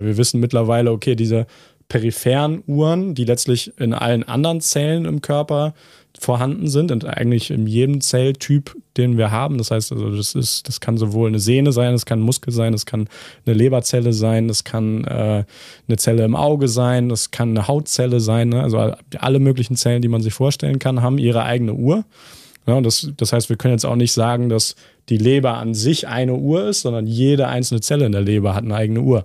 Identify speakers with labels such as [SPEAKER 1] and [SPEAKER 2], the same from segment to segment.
[SPEAKER 1] Wir wissen mittlerweile, okay, diese peripheren Uhren, die letztlich in allen anderen Zellen im Körper vorhanden sind und eigentlich in jedem Zelltyp, den wir haben. Das heißt, also das ist, das kann sowohl eine Sehne sein, das kann ein Muskel sein, das kann eine Leberzelle sein, das kann äh, eine Zelle im Auge sein, das kann eine Hautzelle sein. Ne? Also alle möglichen Zellen, die man sich vorstellen kann, haben ihre eigene Uhr. Ja, das, das heißt, wir können jetzt auch nicht sagen, dass die Leber an sich eine Uhr ist, sondern jede einzelne Zelle in der Leber hat eine eigene Uhr.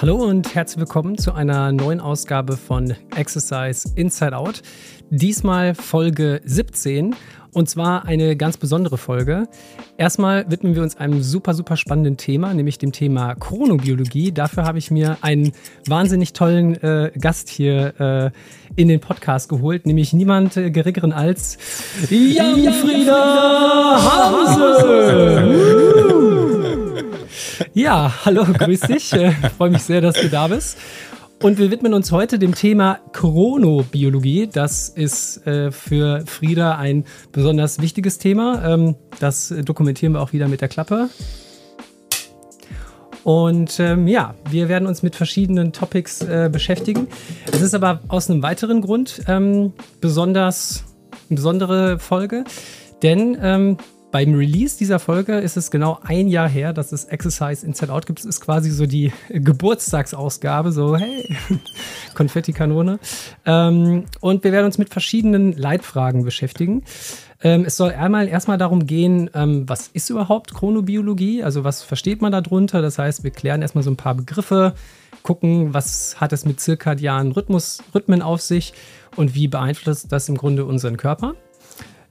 [SPEAKER 2] Hallo und herzlich willkommen zu einer neuen Ausgabe von Exercise Inside Out. Diesmal Folge 17 und zwar eine ganz besondere Folge. Erstmal widmen wir uns einem super, super spannenden Thema, nämlich dem Thema Chronobiologie. Dafür habe ich mir einen wahnsinnig tollen äh, Gast hier äh, in den Podcast geholt, nämlich niemand äh, geringeren als Jan Frieda Hause. Ja, hallo, grüß dich. Äh, Freue mich sehr, dass du da bist. Und wir widmen uns heute dem Thema Chronobiologie. Das ist äh, für Frieda ein besonders wichtiges Thema. Ähm, das dokumentieren wir auch wieder mit der Klappe. Und ähm, ja, wir werden uns mit verschiedenen Topics äh, beschäftigen. Es ist aber aus einem weiteren Grund ähm, besonders eine besondere Folge, denn ähm, beim Release dieser Folge ist es genau ein Jahr her, dass es Exercise Inside Out gibt. Es ist quasi so die Geburtstagsausgabe, so hey, Konfettikanone. Ähm, und wir werden uns mit verschiedenen Leitfragen beschäftigen. Ähm, es soll einmal erstmal darum gehen, ähm, was ist überhaupt Chronobiologie? Also was versteht man darunter? Das heißt, wir klären erstmal so ein paar Begriffe, gucken, was hat es mit zirkadianen Rhythmus, Rhythmen auf sich und wie beeinflusst das im Grunde unseren Körper.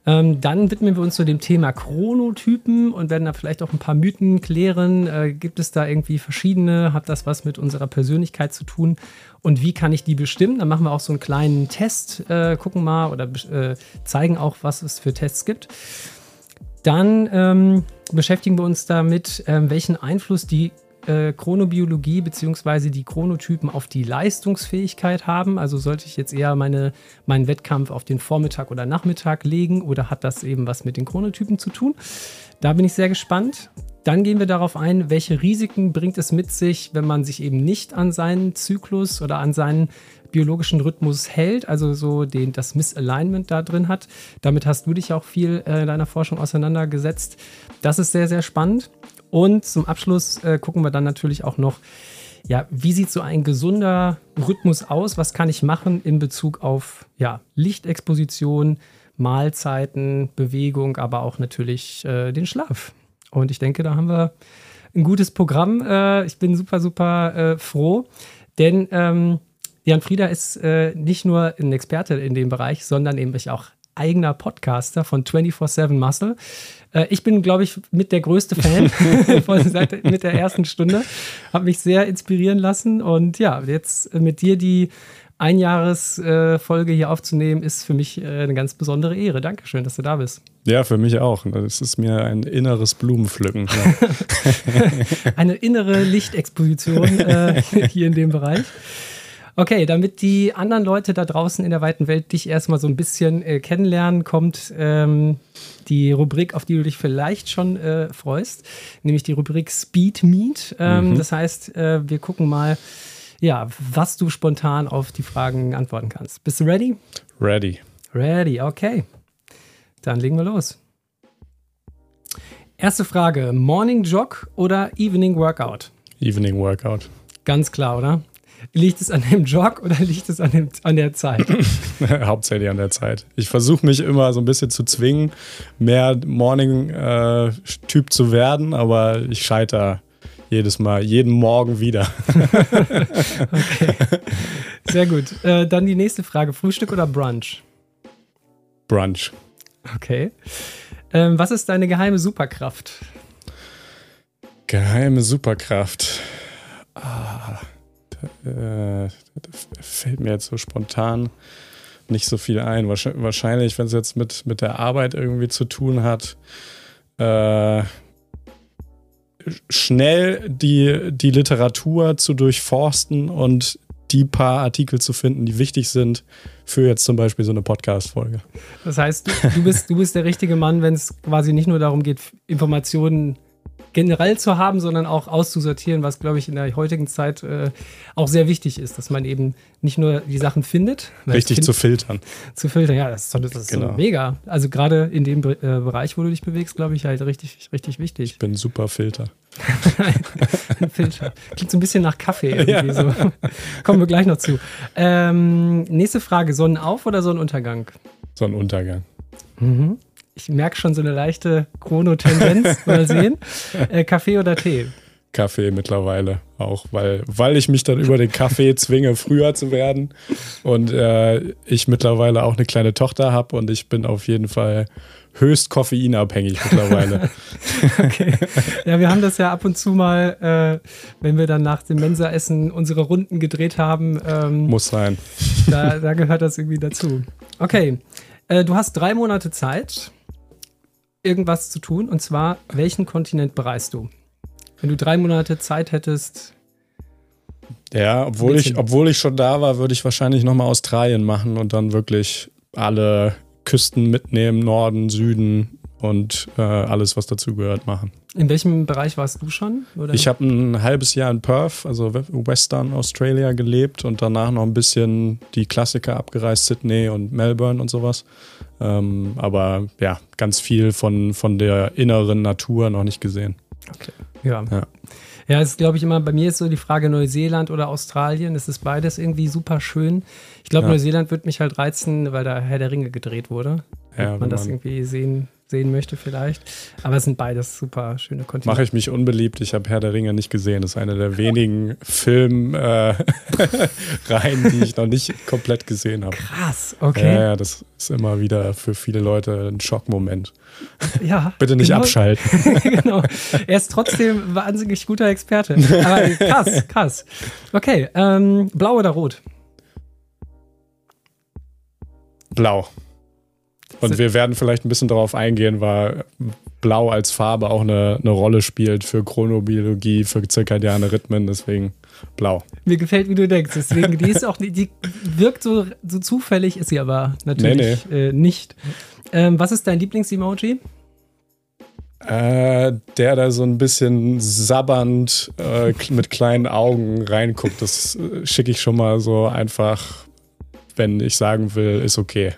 [SPEAKER 2] Ähm, dann widmen wir uns zu dem Thema Chronotypen und werden da vielleicht auch ein paar Mythen klären. Äh, gibt es da irgendwie verschiedene? Hat das was mit unserer Persönlichkeit zu tun? Und wie kann ich die bestimmen? Dann machen wir auch so einen kleinen Test, äh, gucken mal oder äh, zeigen auch, was es für Tests gibt. Dann ähm, beschäftigen wir uns damit, ähm, welchen Einfluss die äh, Chronobiologie bzw. die Chronotypen auf die Leistungsfähigkeit haben. Also sollte ich jetzt eher meine, meinen Wettkampf auf den Vormittag oder Nachmittag legen oder hat das eben was mit den Chronotypen zu tun? Da bin ich sehr gespannt. Dann gehen wir darauf ein, welche Risiken bringt es mit sich, wenn man sich eben nicht an seinen Zyklus oder an seinen biologischen Rhythmus hält, also so den, das Misalignment da drin hat. Damit hast du dich auch viel äh, in deiner Forschung auseinandergesetzt. Das ist sehr, sehr spannend. Und zum Abschluss äh, gucken wir dann natürlich auch noch, ja, wie sieht so ein gesunder Rhythmus aus? Was kann ich machen in Bezug auf ja, Lichtexposition, Mahlzeiten, Bewegung, aber auch natürlich äh, den Schlaf? Und ich denke, da haben wir ein gutes Programm. Äh, ich bin super, super äh, froh, denn ähm, Jan Frieda ist äh, nicht nur ein Experte in dem Bereich, sondern eben auch eigener Podcaster von 24-7 Muscle. Äh, ich bin, glaube ich, mit der größte Fan von seit, mit der ersten Stunde. Habe mich sehr inspirieren lassen und ja, jetzt mit dir die Einjahresfolge äh, hier aufzunehmen, ist für mich äh, eine ganz besondere Ehre. Dankeschön, dass du da bist.
[SPEAKER 1] Ja, für mich auch. Es ist mir ein inneres Blumenpflücken.
[SPEAKER 2] Ja. eine innere Lichtexposition äh, hier in dem Bereich. Okay, damit die anderen Leute da draußen in der weiten Welt dich erstmal so ein bisschen äh, kennenlernen, kommt ähm, die Rubrik, auf die du dich vielleicht schon äh, freust, nämlich die Rubrik Speed Meet. Ähm, mhm. Das heißt, äh, wir gucken mal, ja, was du spontan auf die Fragen antworten kannst. Bist du ready?
[SPEAKER 1] Ready.
[SPEAKER 2] Ready, okay. Dann legen wir los. Erste Frage: Morning Jog oder Evening Workout?
[SPEAKER 1] Evening Workout.
[SPEAKER 2] Ganz klar, oder? Liegt es an dem Jog oder liegt es an, dem, an der Zeit?
[SPEAKER 1] Hauptsächlich an der Zeit. Ich versuche mich immer so ein bisschen zu zwingen, mehr Morning-Typ äh, zu werden, aber ich scheitere jedes Mal, jeden Morgen wieder.
[SPEAKER 2] okay. Sehr gut. Äh, dann die nächste Frage: Frühstück oder Brunch?
[SPEAKER 1] Brunch.
[SPEAKER 2] Okay. Ähm, was ist deine geheime Superkraft?
[SPEAKER 1] Geheime Superkraft. Ah äh, fällt mir jetzt so spontan nicht so viel ein. Wahrscheinlich, wenn es jetzt mit, mit der Arbeit irgendwie zu tun hat, äh, schnell die, die Literatur zu durchforsten und die paar Artikel zu finden, die wichtig sind für jetzt zum Beispiel so eine Podcast-Folge.
[SPEAKER 2] Das heißt, du, du, bist, du bist der richtige Mann, wenn es quasi nicht nur darum geht, Informationen generell zu haben, sondern auch auszusortieren, was, glaube ich, in der heutigen Zeit äh, auch sehr wichtig ist, dass man eben nicht nur die Sachen findet.
[SPEAKER 1] Richtig find, zu filtern.
[SPEAKER 2] Zu filtern, ja, das, das ist genau. so mega. Also gerade in dem äh, Bereich, wo du dich bewegst, glaube ich, halt richtig, richtig wichtig.
[SPEAKER 1] Ich bin super Filter.
[SPEAKER 2] Filter. Klingt so ein bisschen nach Kaffee irgendwie ja. so. Kommen wir gleich noch zu. Ähm, nächste Frage: Sonnenauf- oder Sonnenuntergang?
[SPEAKER 1] Sonnenuntergang.
[SPEAKER 2] Mhm ich merke schon so eine leichte Chrono-Tendenz. Mal sehen. Äh, Kaffee oder Tee?
[SPEAKER 1] Kaffee mittlerweile auch, weil, weil ich mich dann über den Kaffee zwinge, früher zu werden. Und äh, ich mittlerweile auch eine kleine Tochter habe und ich bin auf jeden Fall höchst koffeinabhängig mittlerweile.
[SPEAKER 2] okay. Ja, wir haben das ja ab und zu mal, äh, wenn wir dann nach dem Mensa-Essen unsere Runden gedreht haben. Ähm,
[SPEAKER 1] Muss sein.
[SPEAKER 2] Da, da gehört das irgendwie dazu. Okay. Äh, du hast drei Monate Zeit irgendwas zu tun. Und zwar, welchen Kontinent bereist du? Wenn du drei Monate Zeit hättest.
[SPEAKER 1] Ja, obwohl ich, obwohl ich schon da war, würde ich wahrscheinlich nochmal Australien machen und dann wirklich alle Küsten mitnehmen, Norden, Süden und äh, alles, was dazu gehört, machen.
[SPEAKER 2] In welchem Bereich warst du schon?
[SPEAKER 1] Oder? Ich habe ein halbes Jahr in Perth, also Western Australia, gelebt und danach noch ein bisschen die Klassiker abgereist, Sydney und Melbourne und sowas. Ähm, aber ja, ganz viel von, von der inneren Natur noch nicht gesehen.
[SPEAKER 2] Okay. Ja. ja. Ja, es ist, glaube ich, immer, bei mir ist so die Frage Neuseeland oder Australien. Es ist beides irgendwie super schön. Ich glaube, ja. Neuseeland wird mich halt reizen, weil da Herr der Ringe gedreht wurde. Ja, man das irgendwie sehen sehen möchte vielleicht. Aber es sind beides super schöne Kontinente.
[SPEAKER 1] Mache ich mich unbeliebt. Ich habe Herr der Ringe nicht gesehen. Das ist eine der wenigen Filmreihen, äh, die ich noch nicht komplett gesehen habe.
[SPEAKER 2] Krass, okay.
[SPEAKER 1] Ja, ja, das ist immer wieder für viele Leute ein Schockmoment.
[SPEAKER 2] Ja.
[SPEAKER 1] Bitte nicht genau. abschalten.
[SPEAKER 2] genau. Er ist trotzdem wahnsinnig guter Experte. Aber krass, krass. Okay, ähm, blau oder rot?
[SPEAKER 1] Blau. Und wir werden vielleicht ein bisschen darauf eingehen, weil Blau als Farbe auch eine, eine Rolle spielt für Chronobiologie, für zirkadiane Rhythmen, deswegen blau.
[SPEAKER 2] Mir gefällt, wie du denkst. Deswegen, die ist auch, die wirkt so, so zufällig, ist sie aber natürlich nee, nee. Äh, nicht. Ähm, was ist dein Lieblings-Emoji?
[SPEAKER 1] Äh, der da so ein bisschen sabbernd äh, mit kleinen Augen reinguckt, das äh, schicke ich schon mal so einfach wenn ich sagen will, ist okay.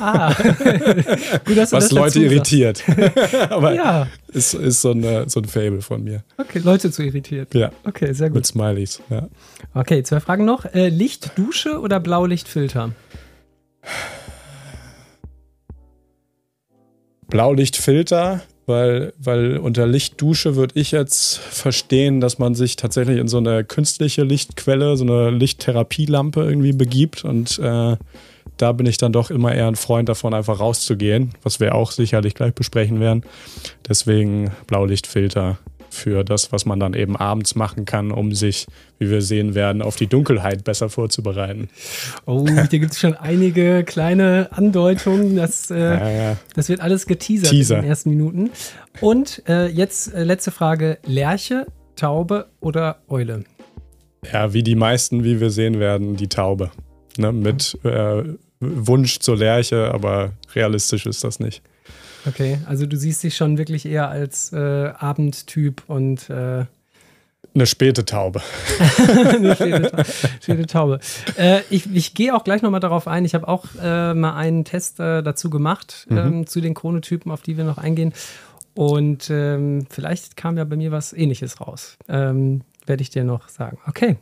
[SPEAKER 1] Ah. Gut, dass du Was Leute irritiert. Aber ja. ist, ist so, eine, so ein Fable von mir.
[SPEAKER 2] Okay, Leute zu irritiert.
[SPEAKER 1] Ja.
[SPEAKER 2] Okay, sehr gut.
[SPEAKER 1] Mit Smileys, ja.
[SPEAKER 2] Okay, zwei Fragen noch. Äh, Lichtdusche oder Blaulichtfilter?
[SPEAKER 1] Blaulichtfilter weil, weil unter Lichtdusche würde ich jetzt verstehen, dass man sich tatsächlich in so eine künstliche Lichtquelle, so eine Lichttherapielampe irgendwie begibt und äh, da bin ich dann doch immer eher ein Freund davon, einfach rauszugehen, was wir auch sicherlich gleich besprechen werden. Deswegen Blaulichtfilter für das, was man dann eben abends machen kann, um sich, wie wir sehen werden, auf die Dunkelheit besser vorzubereiten.
[SPEAKER 2] Oh, hier gibt es schon einige kleine Andeutungen. Das, äh, ja, ja. das wird alles geteasert Teaser. in den ersten Minuten. Und äh, jetzt äh, letzte Frage: Lerche, Taube oder Eule?
[SPEAKER 1] Ja, wie die meisten, wie wir sehen werden, die Taube. Ne? Mit äh, Wunsch zur Lerche, aber realistisch ist das nicht.
[SPEAKER 2] Okay, also du siehst dich schon wirklich eher als äh, Abendtyp und äh
[SPEAKER 1] eine späte Taube.
[SPEAKER 2] eine späte, späte Taube. Äh, ich ich gehe auch gleich nochmal darauf ein. Ich habe auch äh, mal einen Test äh, dazu gemacht, mhm. ähm, zu den Chronotypen, auf die wir noch eingehen. Und ähm, vielleicht kam ja bei mir was ähnliches raus. Ähm, Werde ich dir noch sagen. Okay.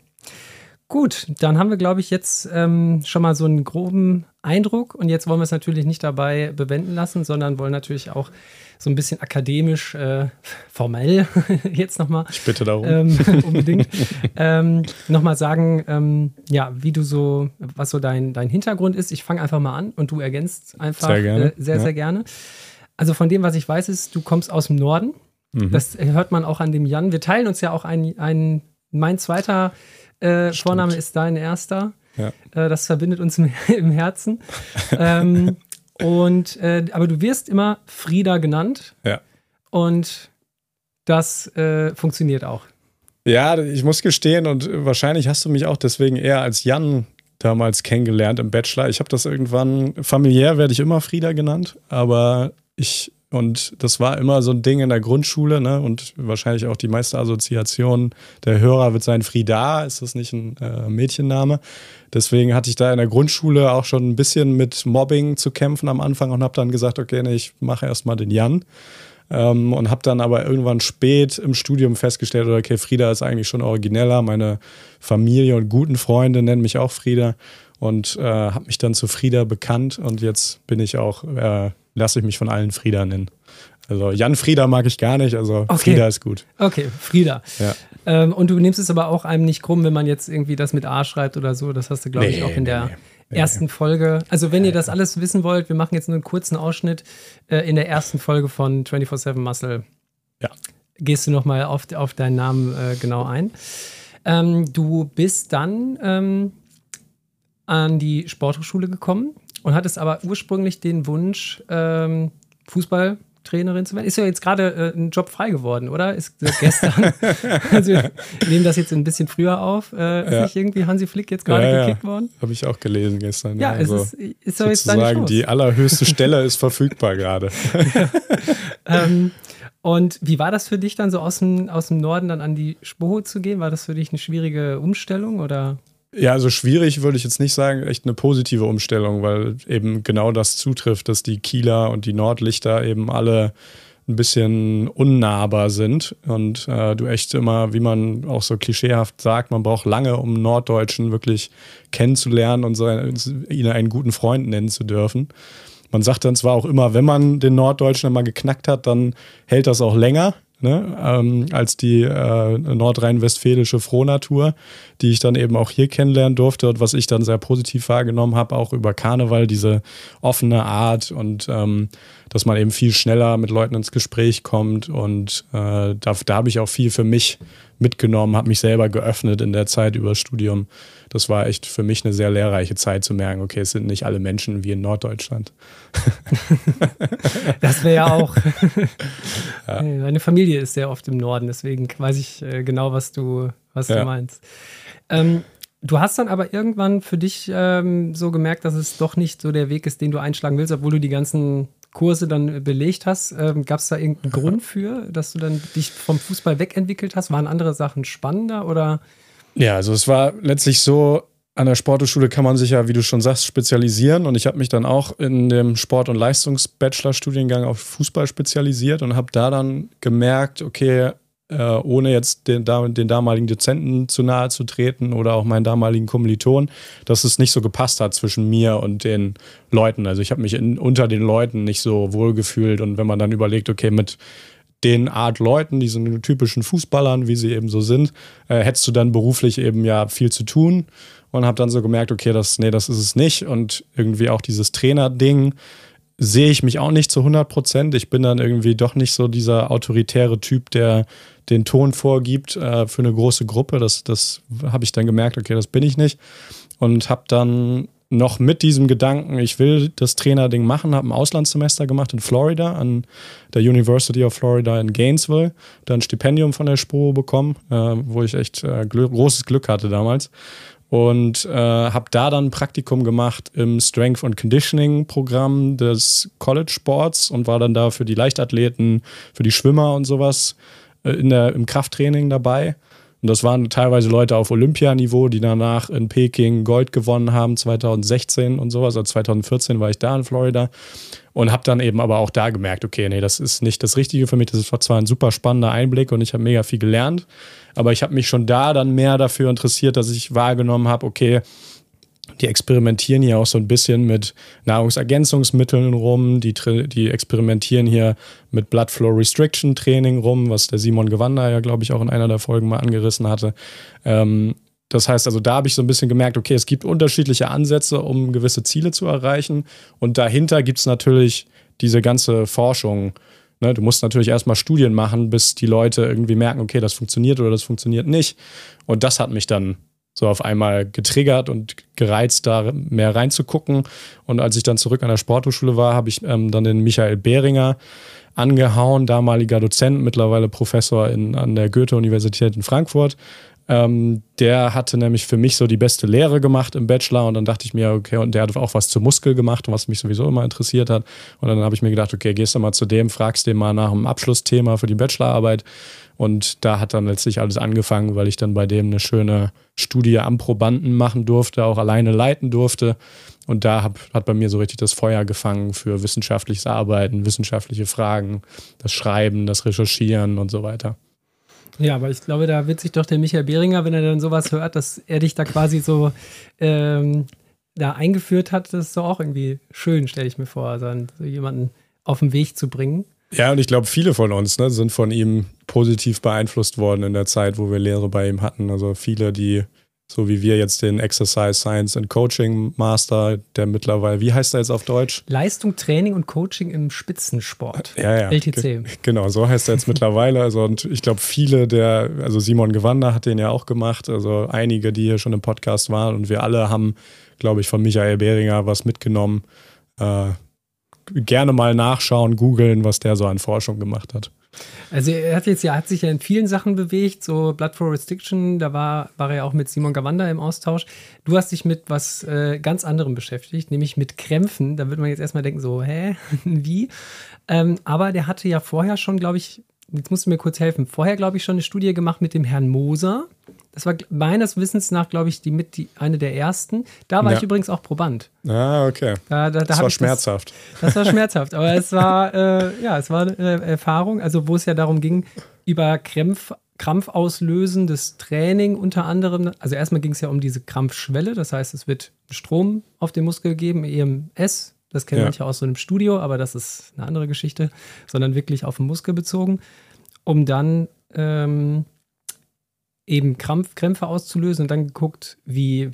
[SPEAKER 2] Gut, dann haben wir, glaube ich, jetzt ähm, schon mal so einen groben Eindruck. Und jetzt wollen wir es natürlich nicht dabei bewenden lassen, sondern wollen natürlich auch so ein bisschen akademisch, äh, formell jetzt nochmal.
[SPEAKER 1] Ich bitte darum.
[SPEAKER 2] Ähm, unbedingt. ähm, nochmal sagen, ähm, ja, wie du so, was so dein, dein Hintergrund ist. Ich fange einfach mal an und du ergänzt einfach
[SPEAKER 1] sehr, gerne.
[SPEAKER 2] Äh, sehr, ja. sehr gerne. Also von dem, was ich weiß, ist, du kommst aus dem Norden. Mhm. Das hört man auch an dem Jan. Wir teilen uns ja auch ein, ein mein zweiter äh, Vorname ist dein erster. Ja. Äh, das verbindet uns im, im Herzen. ähm, und äh, aber du wirst immer Frieda genannt.
[SPEAKER 1] Ja.
[SPEAKER 2] Und das äh, funktioniert auch.
[SPEAKER 1] Ja, ich muss gestehen und wahrscheinlich hast du mich auch deswegen eher als Jan damals kennengelernt im Bachelor. Ich habe das irgendwann, familiär werde ich immer Frieda genannt, aber ich, und das war immer so ein Ding in der Grundschule, ne? Und wahrscheinlich auch die meiste Assoziation der Hörer wird sein Frieda, ist das nicht ein äh, Mädchenname? Deswegen hatte ich da in der Grundschule auch schon ein bisschen mit Mobbing zu kämpfen am Anfang und habe dann gesagt, okay, nee, ich mache erstmal den Jan. Ähm, und habe dann aber irgendwann spät im Studium festgestellt, okay, Frieda ist eigentlich schon origineller. Meine Familie und guten Freunde nennen mich auch Frieda und äh, habe mich dann zu Frieda bekannt und jetzt bin ich auch, äh, lasse ich mich von allen Frieda nennen. Also Jan Frieda mag ich gar nicht, also okay. Frieda ist gut.
[SPEAKER 2] Okay, Frieda. Ja. Ähm, und du nimmst es aber auch einem nicht krumm, wenn man jetzt irgendwie das mit A schreibt oder so. Das hast du, glaube nee, ich, auch in nee, der. Nee ersten Folge. Also, wenn ihr das alles wissen wollt, wir machen jetzt nur einen kurzen Ausschnitt. Äh, in der ersten Folge von 24-7 Muscle ja. gehst du nochmal auf, auf deinen Namen äh, genau ein. Ähm, du bist dann ähm, an die Sporthochschule gekommen und hattest aber ursprünglich den Wunsch, ähm, Fußball Trainerin zu werden. Ist ja jetzt gerade äh, ein Job frei geworden, oder? Ist gestern. also wir nehmen das jetzt ein bisschen früher auf. Äh, ist ja. nicht irgendwie Hansi Flick jetzt gerade ja, gekickt worden?
[SPEAKER 1] Habe ich auch gelesen gestern.
[SPEAKER 2] Ja, also es ist, ist doch jetzt deine
[SPEAKER 1] die allerhöchste Stelle ist verfügbar gerade.
[SPEAKER 2] ähm, und wie war das für dich dann so aus dem, aus dem Norden dann an die Spoho zu gehen? War das für dich eine schwierige Umstellung oder?
[SPEAKER 1] Ja, also schwierig würde ich jetzt nicht sagen, echt eine positive Umstellung, weil eben genau das zutrifft, dass die Kieler und die Nordlichter eben alle ein bisschen unnahbar sind und äh, du echt immer, wie man auch so klischeehaft sagt, man braucht lange, um Norddeutschen wirklich kennenzulernen und so, ihn einen guten Freund nennen zu dürfen. Man sagt dann zwar auch immer, wenn man den Norddeutschen mal geknackt hat, dann hält das auch länger ne, ähm, als die äh, nordrhein-westfälische Frohnatur, die ich dann eben auch hier kennenlernen durfte und was ich dann sehr positiv wahrgenommen habe, auch über Karneval, diese offene Art und ähm, dass man eben viel schneller mit Leuten ins Gespräch kommt und äh, da, da habe ich auch viel für mich mitgenommen, habe mich selber geöffnet in der Zeit über das Studium. Das war echt für mich eine sehr lehrreiche Zeit zu merken, okay, es sind nicht alle Menschen wie in Norddeutschland.
[SPEAKER 2] das wäre ja auch. ja. Meine Familie ist sehr oft im Norden, deswegen weiß ich äh, genau, was du, was ja. du meinst. Ähm, du hast dann aber irgendwann für dich ähm, so gemerkt, dass es doch nicht so der Weg ist, den du einschlagen willst, obwohl du die ganzen Kurse dann belegt hast. Ähm, Gab es da irgendeinen Grund für, dass du dann dich vom Fußball wegentwickelt hast? Waren andere Sachen spannender oder?
[SPEAKER 1] Ja, also es war letztlich so, an der Sporthochschule kann man sich ja, wie du schon sagst, spezialisieren. Und ich habe mich dann auch in dem Sport- und Leistungs-Bachelor-Studiengang auf Fußball spezialisiert und habe da dann gemerkt, okay, äh, ohne jetzt den, den, damaligen Dozenten zu nahe zu treten oder auch meinen damaligen Kommiliton, dass es nicht so gepasst hat zwischen mir und den Leuten. Also ich habe mich in, unter den Leuten nicht so wohl gefühlt. Und wenn man dann überlegt, okay, mit den Art Leuten, diesen typischen Fußballern, wie sie eben so sind, äh, hättest du dann beruflich eben ja viel zu tun und habe dann so gemerkt, okay, das, nee, das ist es nicht und irgendwie auch dieses Trainer-Ding sehe ich mich auch nicht zu 100 Prozent. Ich bin dann irgendwie doch nicht so dieser autoritäre Typ, der den Ton vorgibt äh, für eine große Gruppe. Das, das habe ich dann gemerkt, okay, das bin ich nicht. Und habe dann noch mit diesem Gedanken, ich will das Trainerding machen, habe ein Auslandssemester gemacht in Florida an der University of Florida in Gainesville, dann ein Stipendium von der SPO bekommen, äh, wo ich echt äh, gl großes Glück hatte damals und äh, habe da dann ein Praktikum gemacht im Strength and Conditioning Programm des College Sports und war dann da für die Leichtathleten, für die Schwimmer und sowas äh, in der, im Krafttraining dabei. Und das waren teilweise Leute auf Olympianiveau, die danach in Peking Gold gewonnen haben, 2016 und sowas. Also 2014 war ich da in Florida und habe dann eben aber auch da gemerkt, okay, nee, das ist nicht das Richtige für mich. Das war zwar ein super spannender Einblick und ich habe mega viel gelernt, aber ich habe mich schon da dann mehr dafür interessiert, dass ich wahrgenommen habe, okay, die experimentieren hier auch so ein bisschen mit Nahrungsergänzungsmitteln rum. Die, die experimentieren hier mit Blood Flow Restriction Training rum, was der Simon Gewander ja, glaube ich, auch in einer der Folgen mal angerissen hatte. Ähm, das heißt also, da habe ich so ein bisschen gemerkt, okay, es gibt unterschiedliche Ansätze, um gewisse Ziele zu erreichen. Und dahinter gibt es natürlich diese ganze Forschung. Ne? Du musst natürlich erstmal Studien machen, bis die Leute irgendwie merken, okay, das funktioniert oder das funktioniert nicht. Und das hat mich dann so auf einmal getriggert und gereizt, da mehr reinzugucken. Und als ich dann zurück an der Sporthochschule war, habe ich ähm, dann den Michael Behringer angehauen, damaliger Dozent, mittlerweile Professor in, an der Goethe-Universität in Frankfurt. Ähm, der hatte nämlich für mich so die beste Lehre gemacht im Bachelor und dann dachte ich mir, okay, und der hat auch was zu Muskel gemacht, was mich sowieso immer interessiert hat. Und dann habe ich mir gedacht, okay, gehst du mal zu dem, fragst den mal nach einem Abschlussthema für die Bachelorarbeit. Und da hat dann letztlich alles angefangen, weil ich dann bei dem eine schöne Studie am Probanden machen durfte, auch alleine leiten durfte. Und da hab, hat bei mir so richtig das Feuer gefangen für wissenschaftliches Arbeiten, wissenschaftliche Fragen, das Schreiben, das Recherchieren und so weiter.
[SPEAKER 2] Ja, aber ich glaube, da wird sich doch der Michael Behringer, wenn er dann sowas hört, dass er dich da quasi so ähm, da eingeführt hat, das ist doch auch irgendwie schön, stelle ich mir vor, also so jemanden auf den Weg zu bringen.
[SPEAKER 1] Ja, und ich glaube, viele von uns ne, sind von ihm positiv beeinflusst worden in der Zeit, wo wir Lehre bei ihm hatten. Also viele, die so wie wir jetzt den Exercise Science and Coaching Master, der mittlerweile, wie heißt er jetzt auf Deutsch?
[SPEAKER 2] Leistung, Training und Coaching im Spitzensport.
[SPEAKER 1] Ja, ja.
[SPEAKER 2] LTC.
[SPEAKER 1] Genau, so heißt er jetzt mittlerweile. Also, und ich glaube, viele der, also Simon Gewander hat den ja auch gemacht. Also einige, die hier schon im Podcast waren. Und wir alle haben, glaube ich, von Michael Behringer was mitgenommen. Äh, gerne mal nachschauen, googeln, was der so an Forschung gemacht hat.
[SPEAKER 2] Also er hat jetzt ja, hat sich ja in vielen Sachen bewegt, so Blood for Restriction, da war, war er auch mit Simon Gawanda im Austausch. Du hast dich mit was äh, ganz anderem beschäftigt, nämlich mit Krämpfen. Da würde man jetzt erstmal denken, so, hä, wie? Ähm, aber der hatte ja vorher schon, glaube ich, jetzt musst du mir kurz helfen, vorher, glaube ich, schon eine Studie gemacht mit dem Herrn Moser. Das war meines Wissens nach, glaube ich, die mit die, eine der ersten. Da war ja. ich übrigens auch Proband.
[SPEAKER 1] Ah, okay.
[SPEAKER 2] Da, da, da
[SPEAKER 1] das war schmerzhaft.
[SPEAKER 2] Das, das, war schmerzhaft, aber es war, äh, ja, es war eine Erfahrung, also wo es ja darum ging, über Krämpf, krampfauslösendes Training unter anderem. Also erstmal ging es ja um diese Krampfschwelle, das heißt, es wird Strom auf den Muskel gegeben, EMS. Das kennen ja. manche aus so einem Studio, aber das ist eine andere Geschichte, sondern wirklich auf den Muskel bezogen, um dann ähm, eben Krampf, Krämpfe auszulösen und dann geguckt, wie,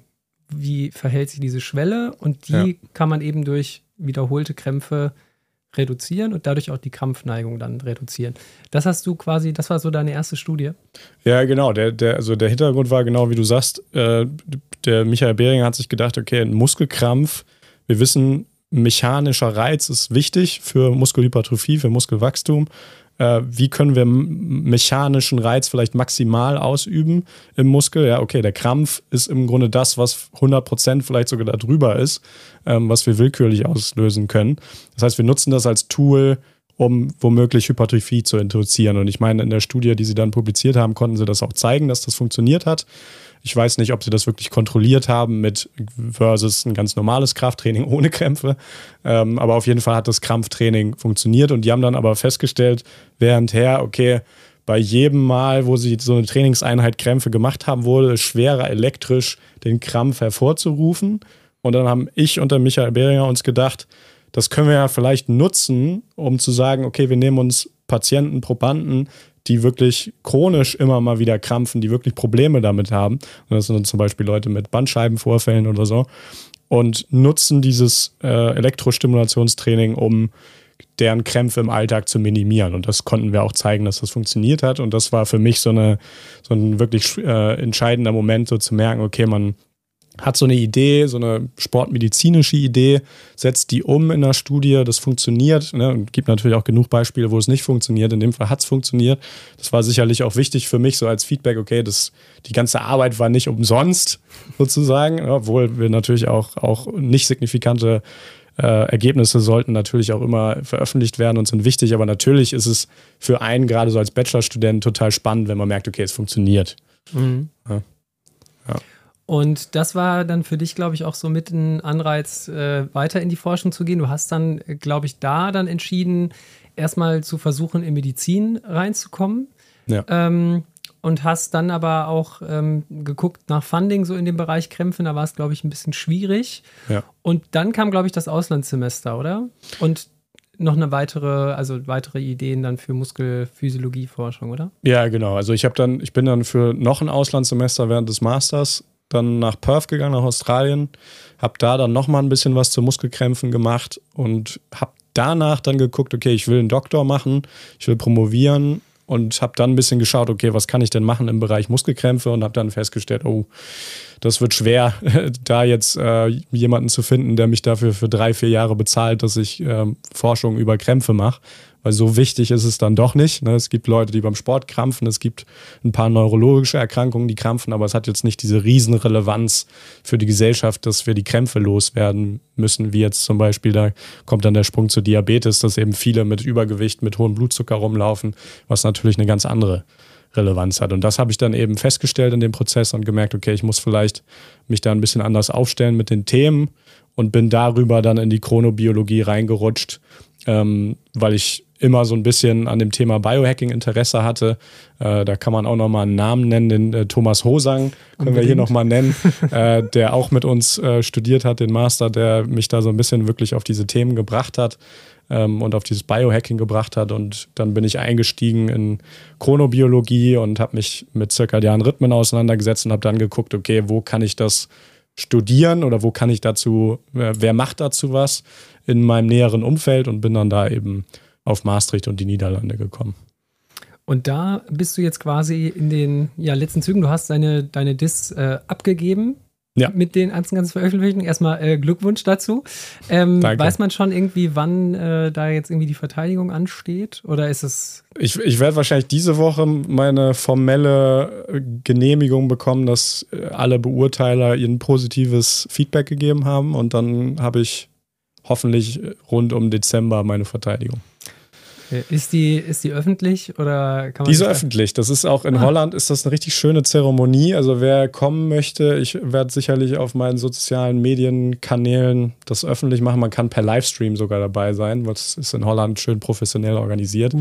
[SPEAKER 2] wie verhält sich diese Schwelle und die ja. kann man eben durch wiederholte Krämpfe reduzieren und dadurch auch die Krampfneigung dann reduzieren. Das hast du quasi, das war so deine erste Studie.
[SPEAKER 1] Ja, genau. Der, der, also der Hintergrund war genau wie du sagst, äh, der Michael Behringer hat sich gedacht, okay, ein Muskelkrampf, wir wissen, mechanischer Reiz ist wichtig für Muskelhypertrophie, für Muskelwachstum äh, wie können wir mechanischen Reiz vielleicht maximal ausüben im Muskel. Ja, okay, der Krampf ist im Grunde das, was 100% vielleicht sogar darüber ist, ähm, was wir willkürlich auslösen können. Das heißt, wir nutzen das als Tool, um womöglich Hypertrophie zu induzieren. Und ich meine, in der Studie, die sie dann publiziert haben, konnten sie das auch zeigen, dass das funktioniert hat. Ich weiß nicht, ob sie das wirklich kontrolliert haben mit versus ein ganz normales Krafttraining ohne Krämpfe. Ähm, aber auf jeden Fall hat das Krampftraining funktioniert und die haben dann aber festgestellt, währendher, okay, bei jedem Mal, wo sie so eine Trainingseinheit Krämpfe gemacht haben, wurde es schwerer elektrisch den Krampf hervorzurufen. Und dann haben ich und der Michael Behringer uns gedacht, das können wir ja vielleicht nutzen, um zu sagen, okay, wir nehmen uns Patienten, Probanden, die wirklich chronisch immer mal wieder krampfen, die wirklich Probleme damit haben. Und das sind zum Beispiel Leute mit Bandscheibenvorfällen oder so. Und nutzen dieses äh, Elektrostimulationstraining, um deren Krämpfe im Alltag zu minimieren. Und das konnten wir auch zeigen, dass das funktioniert hat. Und das war für mich so, eine, so ein wirklich äh, entscheidender Moment, so zu merken, okay, man hat so eine Idee, so eine sportmedizinische Idee, setzt die um in der Studie, das funktioniert. Ne, und gibt natürlich auch genug Beispiele, wo es nicht funktioniert. In dem Fall hat es funktioniert. Das war sicherlich auch wichtig für mich, so als Feedback, okay, das, die ganze Arbeit war nicht umsonst, sozusagen, obwohl wir natürlich auch, auch nicht signifikante äh, Ergebnisse sollten natürlich auch immer veröffentlicht werden und sind wichtig, aber natürlich ist es für einen gerade so als Bachelorstudent total spannend, wenn man merkt, okay, es funktioniert. Mhm. Ja.
[SPEAKER 2] Und das war dann für dich, glaube ich, auch so mit ein Anreiz, äh, weiter in die Forschung zu gehen. Du hast dann, glaube ich, da dann entschieden, erstmal zu versuchen, in Medizin reinzukommen. Ja. Ähm, und hast dann aber auch ähm, geguckt nach Funding so in dem Bereich Krämpfe. Da war es, glaube ich, ein bisschen schwierig. Ja. Und dann kam, glaube ich, das Auslandssemester, oder? Und noch eine weitere, also weitere Ideen dann für Muskelphysiologieforschung, oder?
[SPEAKER 1] Ja, genau. Also ich habe dann, ich bin dann für noch ein Auslandssemester während des Masters dann nach Perth gegangen, nach Australien, habe da dann nochmal ein bisschen was zu Muskelkrämpfen gemacht und habe danach dann geguckt, okay, ich will einen Doktor machen, ich will promovieren und habe dann ein bisschen geschaut, okay, was kann ich denn machen im Bereich Muskelkrämpfe und habe dann festgestellt, oh, das wird schwer, da jetzt äh, jemanden zu finden, der mich dafür für drei, vier Jahre bezahlt, dass ich äh, Forschung über Krämpfe mache weil so wichtig ist es dann doch nicht. Ne? Es gibt Leute, die beim Sport krampfen, es gibt ein paar neurologische Erkrankungen, die krampfen, aber es hat jetzt nicht diese Riesenrelevanz für die Gesellschaft, dass wir die Krämpfe loswerden müssen, wie jetzt zum Beispiel, da kommt dann der Sprung zu Diabetes, dass eben viele mit Übergewicht, mit hohem Blutzucker rumlaufen, was natürlich eine ganz andere Relevanz hat. Und das habe ich dann eben festgestellt in dem Prozess und gemerkt, okay, ich muss vielleicht mich da ein bisschen anders aufstellen mit den Themen und bin darüber dann in die Chronobiologie reingerutscht, ähm, weil ich immer so ein bisschen an dem Thema Biohacking Interesse hatte. Äh, da kann man auch nochmal einen Namen nennen, den äh, Thomas Hosang, können Unbedingt. wir hier nochmal nennen, äh, der auch mit uns äh, studiert hat, den Master, der mich da so ein bisschen wirklich auf diese Themen gebracht hat ähm, und auf dieses Biohacking gebracht hat. Und dann bin ich eingestiegen in Chronobiologie und habe mich mit zirkadianen Rhythmen auseinandergesetzt und habe dann geguckt, okay, wo kann ich das studieren oder wo kann ich dazu, äh, wer macht dazu was in meinem näheren Umfeld und bin dann da eben auf Maastricht und die Niederlande gekommen.
[SPEAKER 2] Und da bist du jetzt quasi in den ja, letzten Zügen. Du hast deine, deine Dis äh, abgegeben ja. mit den ganzen, ganzen Veröffentlichungen. Erstmal äh, Glückwunsch dazu. Ähm, weiß man schon irgendwie, wann äh, da jetzt irgendwie die Verteidigung ansteht? Oder ist es.
[SPEAKER 1] Ich, ich werde wahrscheinlich diese Woche meine formelle äh, Genehmigung bekommen, dass äh, alle Beurteiler ihnen positives Feedback gegeben haben. Und dann habe ich hoffentlich rund um Dezember meine Verteidigung.
[SPEAKER 2] Ist die, ist die öffentlich oder
[SPEAKER 1] kann man. Die ist öffentlich. Das ist auch in ah. Holland ist das eine richtig schöne Zeremonie. Also wer kommen möchte, ich werde sicherlich auf meinen sozialen Medienkanälen das öffentlich machen. Man kann per Livestream sogar dabei sein, was ist in Holland schön professionell organisiert. Uh.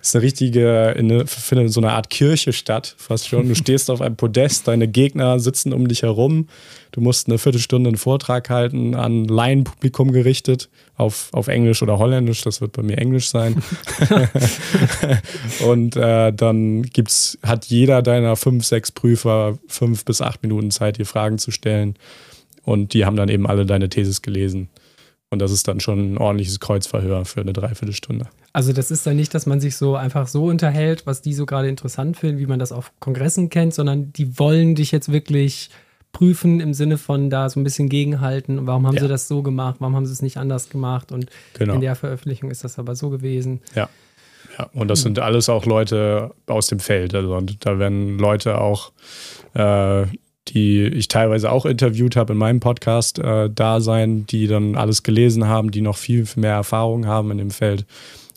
[SPEAKER 1] Ist eine richtige, eine, findet so eine Art Kirche statt, fast schon. Du stehst auf einem Podest, deine Gegner sitzen um dich herum. Du musst eine Viertelstunde einen Vortrag halten, an Laienpublikum gerichtet, auf, auf Englisch oder Holländisch, das wird bei mir Englisch sein. und äh, dann gibt's, hat jeder deiner fünf, sechs Prüfer fünf bis acht Minuten Zeit, dir Fragen zu stellen. Und die haben dann eben alle deine Thesis gelesen. Und das ist dann schon ein ordentliches Kreuzverhör für eine Dreiviertelstunde.
[SPEAKER 2] Also das ist dann nicht, dass man sich so einfach so unterhält, was die so gerade interessant finden, wie man das auf Kongressen kennt, sondern die wollen dich jetzt wirklich prüfen im Sinne von da so ein bisschen gegenhalten. Warum haben ja. sie das so gemacht? Warum haben sie es nicht anders gemacht? Und genau. in der Veröffentlichung ist das aber so gewesen.
[SPEAKER 1] Ja. Ja, und das sind alles auch Leute aus dem Feld. Also da werden Leute auch, äh, die ich teilweise auch interviewt habe in meinem Podcast, äh, da sein, die dann alles gelesen haben, die noch viel, viel mehr Erfahrung haben in dem Feld.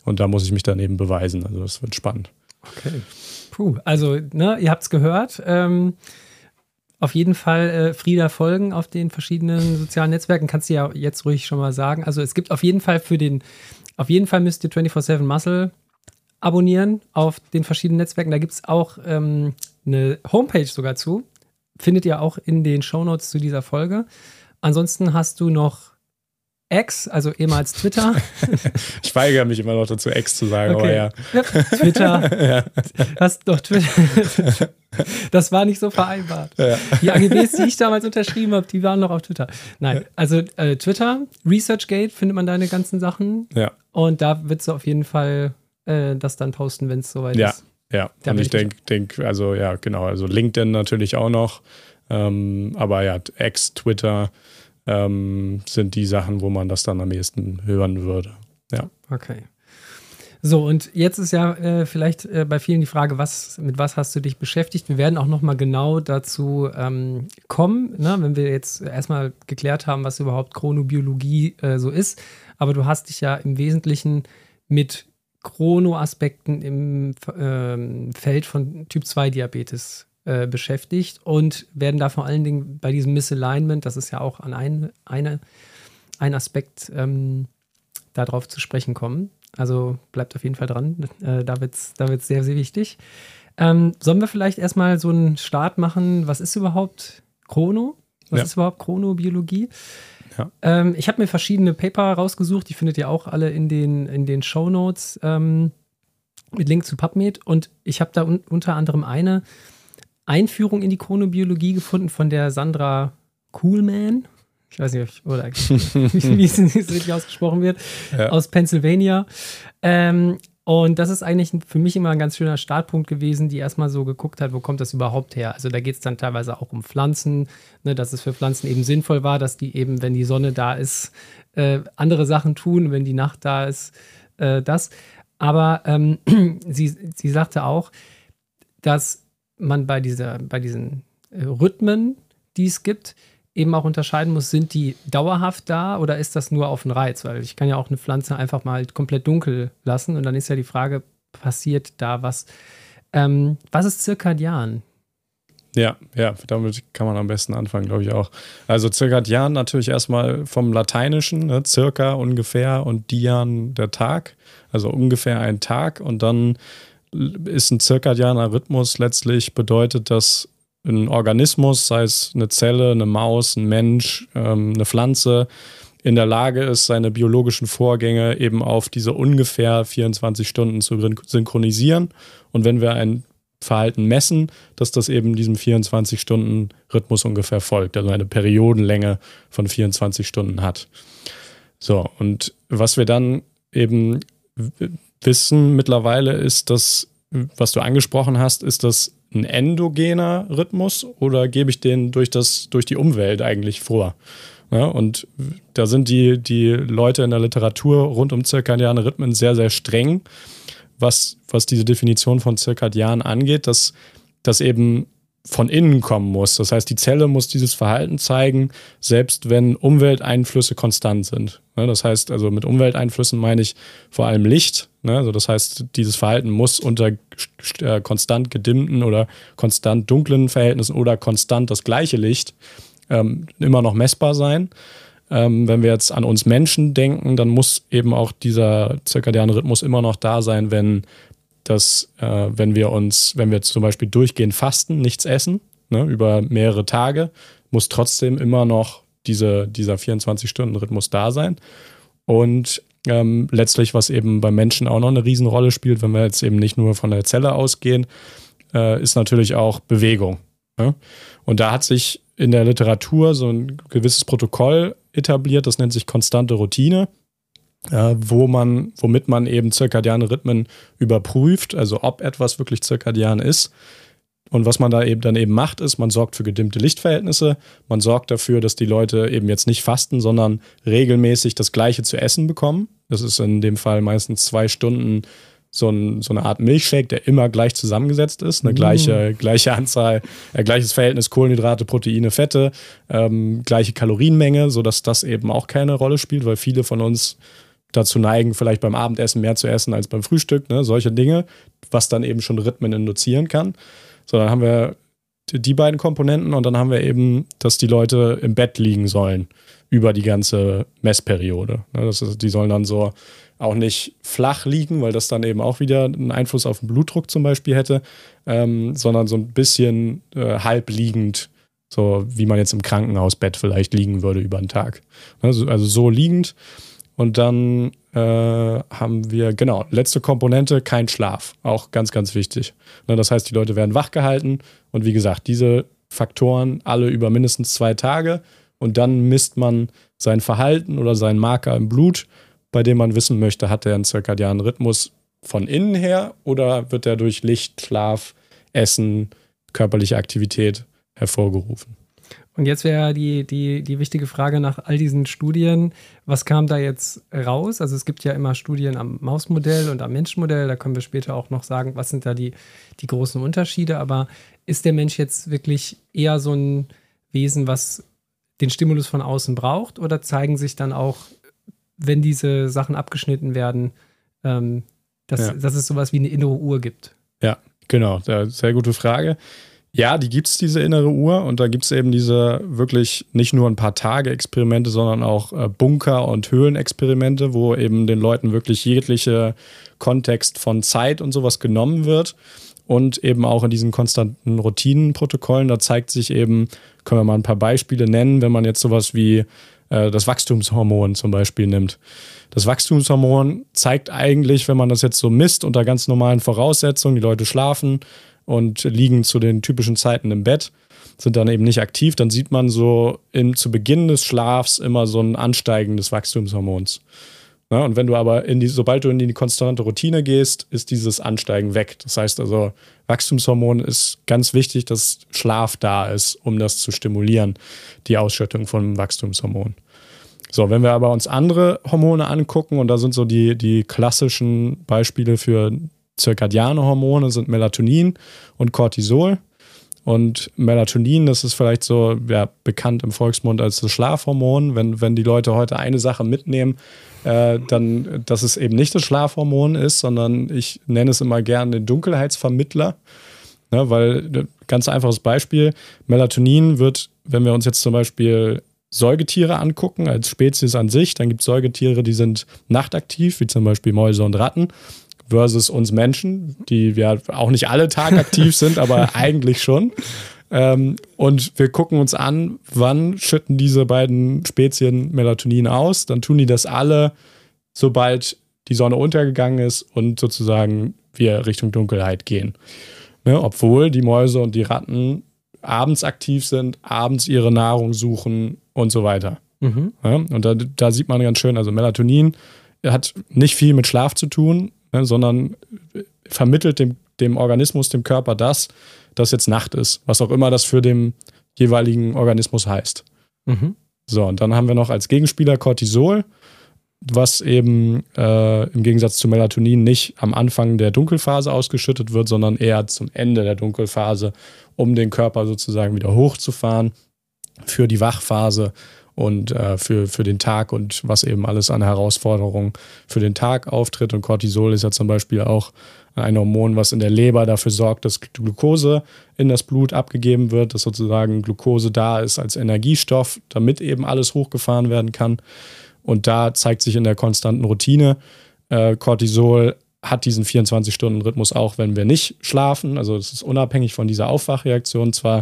[SPEAKER 1] Und da muss ich mich dann eben beweisen. Also das wird spannend.
[SPEAKER 2] Okay. Puh, also, ne, ihr habt es gehört. Ähm, auf jeden Fall äh, Frieda folgen auf den verschiedenen sozialen Netzwerken. Kannst du ja jetzt ruhig schon mal sagen. Also es gibt auf jeden Fall für den, auf jeden Fall müsst ihr 24-7 Muscle abonnieren auf den verschiedenen Netzwerken. Da gibt es auch ähm, eine Homepage sogar zu. Findet ihr auch in den Shownotes zu dieser Folge. Ansonsten hast du noch X, also ehemals Twitter.
[SPEAKER 1] ich weigere mich immer noch dazu, X zu sagen, okay. aber ja. ja
[SPEAKER 2] Twitter. ja. Hast doch Twitter. das war nicht so vereinbart. Ja. Die AGBs, die ich damals unterschrieben habe, die waren noch auf Twitter. Nein, also äh, Twitter, ResearchGate findet man deine ganzen Sachen.
[SPEAKER 1] Ja.
[SPEAKER 2] Und da wird du auf jeden Fall äh, das dann posten, wenn es soweit
[SPEAKER 1] ja.
[SPEAKER 2] ist.
[SPEAKER 1] Ja, da und ich denke, denk, also ja, genau, also LinkedIn natürlich auch noch. Ähm, aber ja, X, Twitter, ähm, sind die Sachen, wo man das dann am ehesten hören würde. Ja.
[SPEAKER 2] Okay. So, und jetzt ist ja äh, vielleicht äh, bei vielen die Frage, was, mit was hast du dich beschäftigt? Wir werden auch nochmal genau dazu ähm, kommen, ne, wenn wir jetzt erstmal geklärt haben, was überhaupt Chronobiologie äh, so ist. Aber du hast dich ja im Wesentlichen mit Chronoaspekten im ähm, Feld von Typ-2-Diabetes äh, beschäftigt und werden da vor allen Dingen bei diesem Misalignment, das ist ja auch an ein, eine, ein Aspekt, ähm, darauf zu sprechen kommen. Also bleibt auf jeden Fall dran, äh, da wird es da wird's sehr, sehr wichtig. Ähm, sollen wir vielleicht erstmal so einen Start machen? Was ist überhaupt Chrono? Was ja. ist überhaupt Chronobiologie? Ja. Ähm, ich habe mir verschiedene Paper rausgesucht, die findet ihr auch alle in den, in den Show Notes ähm, mit Link zu PubMed. Und ich habe da un unter anderem eine, Einführung in die Chronobiologie gefunden von der Sandra Coolman. Ich weiß nicht, oder wie es richtig ausgesprochen wird, ja. aus Pennsylvania. Ähm, Und das ist eigentlich für mich immer ein ganz schöner Startpunkt gewesen, die erstmal so geguckt hat, wo kommt das überhaupt her? Also da geht es dann teilweise auch um Pflanzen, ne, dass es für Pflanzen eben sinnvoll war, dass die eben, wenn die Sonne da ist, äh, andere Sachen tun, wenn die Nacht da ist, äh, das. Aber ähm, sie, sie sagte auch, dass man bei, dieser, bei diesen äh, Rhythmen, die es gibt, eben auch unterscheiden muss, sind die dauerhaft da oder ist das nur auf den Reiz? Weil ich kann ja auch eine Pflanze einfach mal komplett dunkel lassen und dann ist ja die Frage, passiert da was? Ähm, was ist Zirkadian?
[SPEAKER 1] Ja, ja, damit kann man am besten anfangen, glaube ich auch. Also Zirkadian natürlich erstmal vom Lateinischen, ne, circa ungefähr und Dian der Tag, also ungefähr ein Tag und dann ist ein zirkadianer Rhythmus letztlich bedeutet, dass ein Organismus, sei es eine Zelle, eine Maus, ein Mensch, ähm, eine Pflanze, in der Lage ist, seine biologischen Vorgänge eben auf diese ungefähr 24 Stunden zu synchronisieren. Und wenn wir ein Verhalten messen, dass das eben diesem 24-Stunden-Rhythmus ungefähr folgt, also eine Periodenlänge von 24 Stunden hat. So, und was wir dann eben wissen mittlerweile ist, dass, was du angesprochen hast, ist, dass ein endogener Rhythmus oder gebe ich den durch, das, durch die Umwelt eigentlich vor? Ja, und da sind die, die Leute in der Literatur rund um zirkadiane Rhythmen sehr, sehr streng, was, was diese Definition von zirkadian angeht, dass das eben von innen kommen muss. Das heißt, die Zelle muss dieses Verhalten zeigen, selbst wenn Umwelteinflüsse konstant sind. Das heißt, also mit Umwelteinflüssen meine ich vor allem Licht. Also das heißt, dieses Verhalten muss unter äh, konstant gedimmten oder konstant dunklen Verhältnissen oder konstant das gleiche Licht ähm, immer noch messbar sein. Ähm, wenn wir jetzt an uns Menschen denken, dann muss eben auch dieser zirkadiane Rhythmus immer noch da sein, wenn dass äh, wenn wir uns, wenn wir zum Beispiel durchgehend fasten, nichts essen, ne, über mehrere Tage, muss trotzdem immer noch diese, dieser 24-Stunden-Rhythmus da sein. Und ähm, letztlich, was eben beim Menschen auch noch eine Riesenrolle spielt, wenn wir jetzt eben nicht nur von der Zelle ausgehen, äh, ist natürlich auch Bewegung. Ne? Und da hat sich in der Literatur so ein gewisses Protokoll etabliert, das nennt sich konstante Routine äh, wo man, womit man eben zirkadiane Rhythmen überprüft, also ob etwas wirklich zirkadian ist. Und was man da eben dann eben macht, ist, man sorgt für gedimmte Lichtverhältnisse, man sorgt dafür, dass die Leute eben jetzt nicht fasten, sondern regelmäßig das Gleiche zu essen bekommen. Das ist in dem Fall meistens zwei Stunden so, ein, so eine Art Milchshake, der immer gleich zusammengesetzt ist. Eine mm. gleiche, gleiche Anzahl, äh, gleiches Verhältnis Kohlenhydrate, Proteine, Fette, ähm, gleiche Kalorienmenge, sodass das eben auch keine Rolle spielt, weil viele von uns dazu neigen, vielleicht beim Abendessen mehr zu essen als beim Frühstück, ne? solche Dinge, was dann eben schon Rhythmen induzieren kann. So, dann haben wir die beiden Komponenten und dann haben wir eben, dass die Leute im Bett liegen sollen über die ganze Messperiode. Ne? Das ist, die sollen dann so auch nicht flach liegen, weil das dann eben auch wieder einen Einfluss auf den Blutdruck zum Beispiel hätte, ähm, sondern so ein bisschen äh, halb liegend, so wie man jetzt im Krankenhausbett vielleicht liegen würde über den Tag. Also, also so liegend und dann äh, haben wir, genau, letzte Komponente, kein Schlaf. Auch ganz, ganz wichtig. Ne, das heißt, die Leute werden wach gehalten. Und wie gesagt, diese Faktoren alle über mindestens zwei Tage. Und dann misst man sein Verhalten oder seinen Marker im Blut, bei dem man wissen möchte, hat er einen zirkadianen Rhythmus von innen her oder wird er durch Licht, Schlaf, Essen, körperliche Aktivität hervorgerufen.
[SPEAKER 2] Und jetzt wäre die, die, die wichtige Frage nach all diesen Studien, was kam da jetzt raus? Also es gibt ja immer Studien am Mausmodell und am Menschenmodell, da können wir später auch noch sagen, was sind da die, die großen Unterschiede. Aber ist der Mensch jetzt wirklich eher so ein Wesen, was den Stimulus von außen braucht? Oder zeigen sich dann auch, wenn diese Sachen abgeschnitten werden, ähm, dass, ja. dass es sowas wie eine innere Uhr gibt?
[SPEAKER 1] Ja, genau, sehr gute Frage. Ja, die gibt es, diese innere Uhr. Und da gibt es eben diese wirklich nicht nur ein paar Tage Experimente, sondern auch äh, Bunker- und Höhlenexperimente, wo eben den Leuten wirklich jegliche Kontext von Zeit und sowas genommen wird. Und eben auch in diesen konstanten Routinenprotokollen, da zeigt sich eben, können wir mal ein paar Beispiele nennen, wenn man jetzt sowas wie äh, das Wachstumshormon zum Beispiel nimmt. Das Wachstumshormon zeigt eigentlich, wenn man das jetzt so misst, unter ganz normalen Voraussetzungen, die Leute schlafen, und liegen zu den typischen Zeiten im Bett, sind dann eben nicht aktiv, dann sieht man so in, zu Beginn des Schlafs immer so ein Ansteigen des Wachstumshormons. Ne? Und wenn du aber in die, sobald du in die konstante Routine gehst, ist dieses Ansteigen weg. Das heißt also, Wachstumshormon ist ganz wichtig, dass Schlaf da ist, um das zu stimulieren, die Ausschüttung von Wachstumshormon. So, wenn wir aber uns andere Hormone angucken, und da sind so die, die klassischen Beispiele für zirkadiane Hormone, sind Melatonin und Cortisol. Und Melatonin, das ist vielleicht so ja, bekannt im Volksmund als das Schlafhormon. Wenn, wenn die Leute heute eine Sache mitnehmen, äh, dann, dass es eben nicht das Schlafhormon ist, sondern ich nenne es immer gerne den Dunkelheitsvermittler. Ja, weil, äh, ganz einfaches Beispiel, Melatonin wird, wenn wir uns jetzt zum Beispiel Säugetiere angucken, als Spezies an sich, dann gibt es Säugetiere, die sind nachtaktiv, wie zum Beispiel Mäuse und Ratten versus uns Menschen, die wir auch nicht alle tagaktiv sind, aber eigentlich schon. Ähm, und wir gucken uns an, wann schütten diese beiden Spezien Melatonin aus. Dann tun die das alle, sobald die Sonne untergegangen ist und sozusagen wir Richtung Dunkelheit gehen. Ne? Obwohl die Mäuse und die Ratten abends aktiv sind, abends ihre Nahrung suchen und so weiter. Mhm. Ja? Und da, da, sieht man ganz schön, also Melatonin hat nicht viel mit Schlaf zu tun, ne, sondern vermittelt dem, dem Organismus, dem Körper das, dass jetzt Nacht ist, was auch immer das für den jeweiligen Organismus heißt. Mhm. So, und dann haben wir noch als Gegenspieler Cortisol, was eben äh, im Gegensatz zu Melatonin nicht am Anfang der Dunkelphase ausgeschüttet wird, sondern eher zum Ende der Dunkelphase, um den Körper sozusagen wieder hochzufahren für die Wachphase und äh, für, für den Tag und was eben alles an Herausforderungen für den Tag auftritt. Und Cortisol ist ja zum Beispiel auch ein Hormon, was in der Leber dafür sorgt, dass Glucose in das Blut abgegeben wird, dass sozusagen Glucose da ist als Energiestoff, damit eben alles hochgefahren werden kann. Und da zeigt sich in der konstanten Routine, äh, Cortisol hat diesen 24-Stunden-Rhythmus auch, wenn wir nicht schlafen. Also es ist unabhängig von dieser Aufwachreaktion. Zwar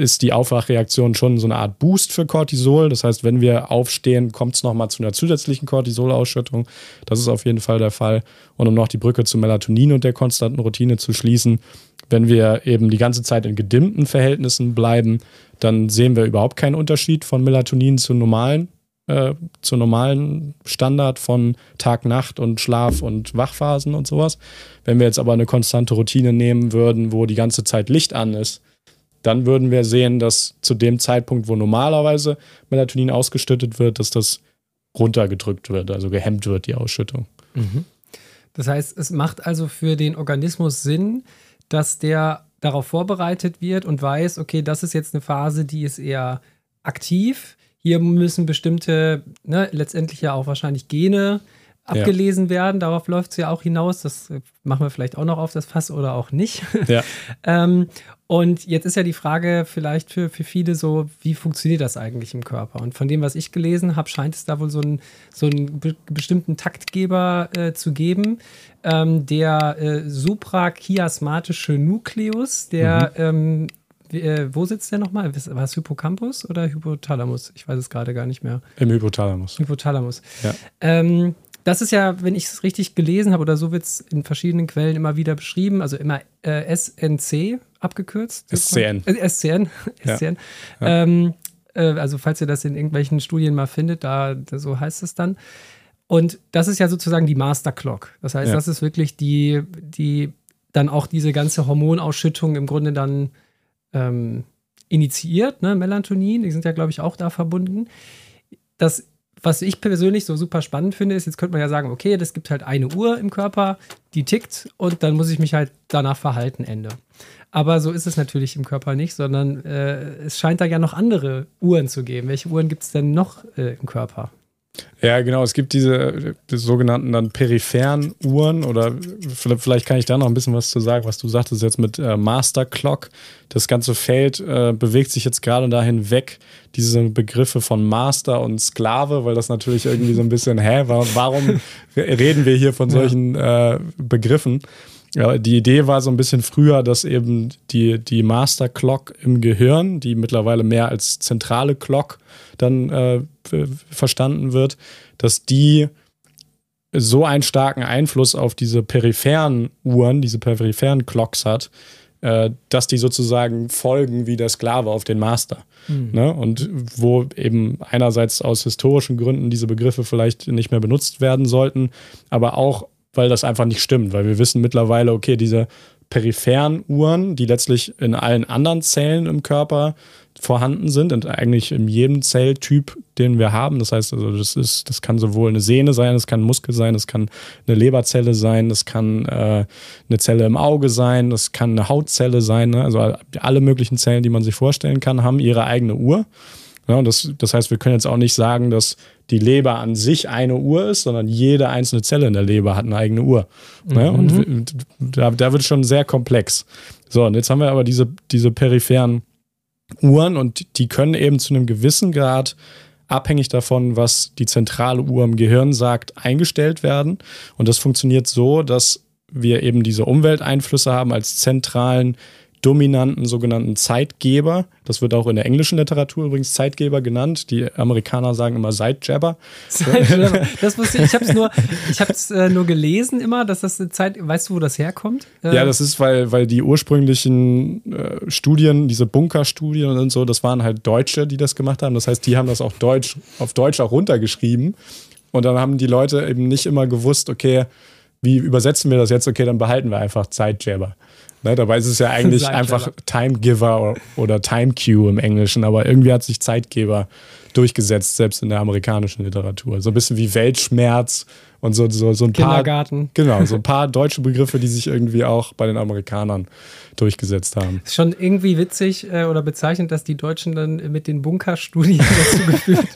[SPEAKER 1] ist die Aufwachreaktion schon so eine Art Boost für Cortisol. Das heißt, wenn wir aufstehen, kommt es nochmal zu einer zusätzlichen Cortisolausschüttung. Das ist auf jeden Fall der Fall. Und um noch die Brücke zu Melatonin und der konstanten Routine zu schließen, wenn wir eben die ganze Zeit in gedimmten Verhältnissen bleiben, dann sehen wir überhaupt keinen Unterschied von Melatonin zu normalen, äh, zu normalen Standard von Tag, Nacht und Schlaf und Wachphasen und sowas. Wenn wir jetzt aber eine konstante Routine nehmen würden, wo die ganze Zeit Licht an ist, dann würden wir sehen, dass zu dem Zeitpunkt, wo normalerweise Melatonin ausgeschüttet wird, dass das runtergedrückt wird, also gehemmt wird, die Ausschüttung. Mhm.
[SPEAKER 2] Das heißt, es macht also für den Organismus Sinn, dass der darauf vorbereitet wird und weiß, okay, das ist jetzt eine Phase, die ist eher aktiv. Hier müssen bestimmte, ne, letztendlich ja auch wahrscheinlich Gene abgelesen ja. werden. Darauf läuft es ja auch hinaus. Das äh, machen wir vielleicht auch noch auf das Fass oder auch nicht. Ja. ähm, und jetzt ist ja die Frage vielleicht für, für viele so, wie funktioniert das eigentlich im Körper? Und von dem, was ich gelesen habe, scheint es da wohl so, ein, so einen be bestimmten Taktgeber äh, zu geben, ähm, der äh, suprachiasmatische Nukleus, der mhm. ähm, äh, wo sitzt der nochmal? War es Hippocampus oder Hypothalamus? Ich weiß es gerade gar nicht mehr.
[SPEAKER 1] Im Hypothalamus.
[SPEAKER 2] Hypothalamus. Ja. Ähm, das ist ja, wenn ich es richtig gelesen habe, oder so wird es in verschiedenen Quellen immer wieder beschrieben, also immer äh, SNC abgekürzt.
[SPEAKER 1] SCN.
[SPEAKER 2] Äh, SCN. SCN. Ja. Ähm, äh, also falls ihr das in irgendwelchen Studien mal findet, da, da, so heißt es dann. Und das ist ja sozusagen die Master Clock. Das heißt, ja. das ist wirklich die, die dann auch diese ganze Hormonausschüttung im Grunde dann ähm, initiiert, ne? Melatonin, die sind ja, glaube ich, auch da verbunden. Das was ich persönlich so super spannend finde, ist, jetzt könnte man ja sagen, okay, das gibt halt eine Uhr im Körper, die tickt und dann muss ich mich halt danach verhalten, Ende. Aber so ist es natürlich im Körper nicht, sondern äh, es scheint da ja noch andere Uhren zu geben. Welche Uhren gibt es denn noch äh, im Körper?
[SPEAKER 1] Ja, genau. Es gibt diese die sogenannten dann peripheren Uhren oder vielleicht kann ich da noch ein bisschen was zu sagen, was du sagtest jetzt mit äh, Master Clock. Das ganze Feld äh, bewegt sich jetzt gerade dahin weg, diese Begriffe von Master und Sklave, weil das natürlich irgendwie so ein bisschen, hä, warum, warum reden wir hier von solchen äh, Begriffen? Ja, die Idee war so ein bisschen früher, dass eben die, die Master Clock im Gehirn, die mittlerweile mehr als zentrale Clock dann äh, verstanden wird, dass die so einen starken Einfluss auf diese peripheren Uhren, diese peripheren Clocks hat, äh, dass die sozusagen folgen wie der Sklave auf den Master. Mhm. Ne? Und wo eben einerseits aus historischen Gründen diese Begriffe vielleicht nicht mehr benutzt werden sollten, aber auch, weil das einfach nicht stimmt, weil wir wissen mittlerweile, okay, diese peripheren Uhren, die letztlich in allen anderen Zellen im Körper vorhanden sind und eigentlich in jedem Zelltyp, den wir haben. Das heißt, also das ist, das kann sowohl eine Sehne sein, das kann ein Muskel sein, das kann eine Leberzelle sein, das kann äh, eine Zelle im Auge sein, das kann eine Hautzelle sein. Ne? Also alle möglichen Zellen, die man sich vorstellen kann, haben ihre eigene Uhr. Ja, und das, das heißt, wir können jetzt auch nicht sagen, dass die Leber an sich eine Uhr ist, sondern jede einzelne Zelle in der Leber hat eine eigene Uhr. Ne? Mhm. Und da, da wird es schon sehr komplex. So, und jetzt haben wir aber diese, diese peripheren Uhren und die können eben zu einem gewissen Grad abhängig davon, was die zentrale Uhr im Gehirn sagt, eingestellt werden. Und das funktioniert so, dass wir eben diese Umwelteinflüsse haben als zentralen dominanten sogenannten Zeitgeber. Das wird auch in der englischen Literatur übrigens Zeitgeber genannt. Die Amerikaner sagen immer Sidejabber.
[SPEAKER 2] Sidejabber. Das wusste ich. Ich habe es nur, ich habe es äh, nur gelesen immer, dass das eine Zeit. Weißt du, wo das herkommt?
[SPEAKER 1] Äh, ja, das ist, weil, weil die ursprünglichen äh, Studien, diese Bunkerstudien und so, das waren halt Deutsche, die das gemacht haben. Das heißt, die haben das auch Deutsch auf Deutsch auch runtergeschrieben. Und dann haben die Leute eben nicht immer gewusst, okay, wie übersetzen wir das jetzt? Okay, dann behalten wir einfach Zeitjabber. Ne, dabei ist es ja eigentlich einfach Timegiver oder Time Cue im Englischen, aber irgendwie hat sich Zeitgeber durchgesetzt, selbst in der amerikanischen Literatur. So ein bisschen wie Weltschmerz und so, so, so ein
[SPEAKER 2] paar.
[SPEAKER 1] Genau, so ein paar deutsche Begriffe, die sich irgendwie auch bei den Amerikanern durchgesetzt haben.
[SPEAKER 2] Ist schon irgendwie witzig äh, oder bezeichnend, dass die Deutschen dann mit den Bunkerstudien dazu geführt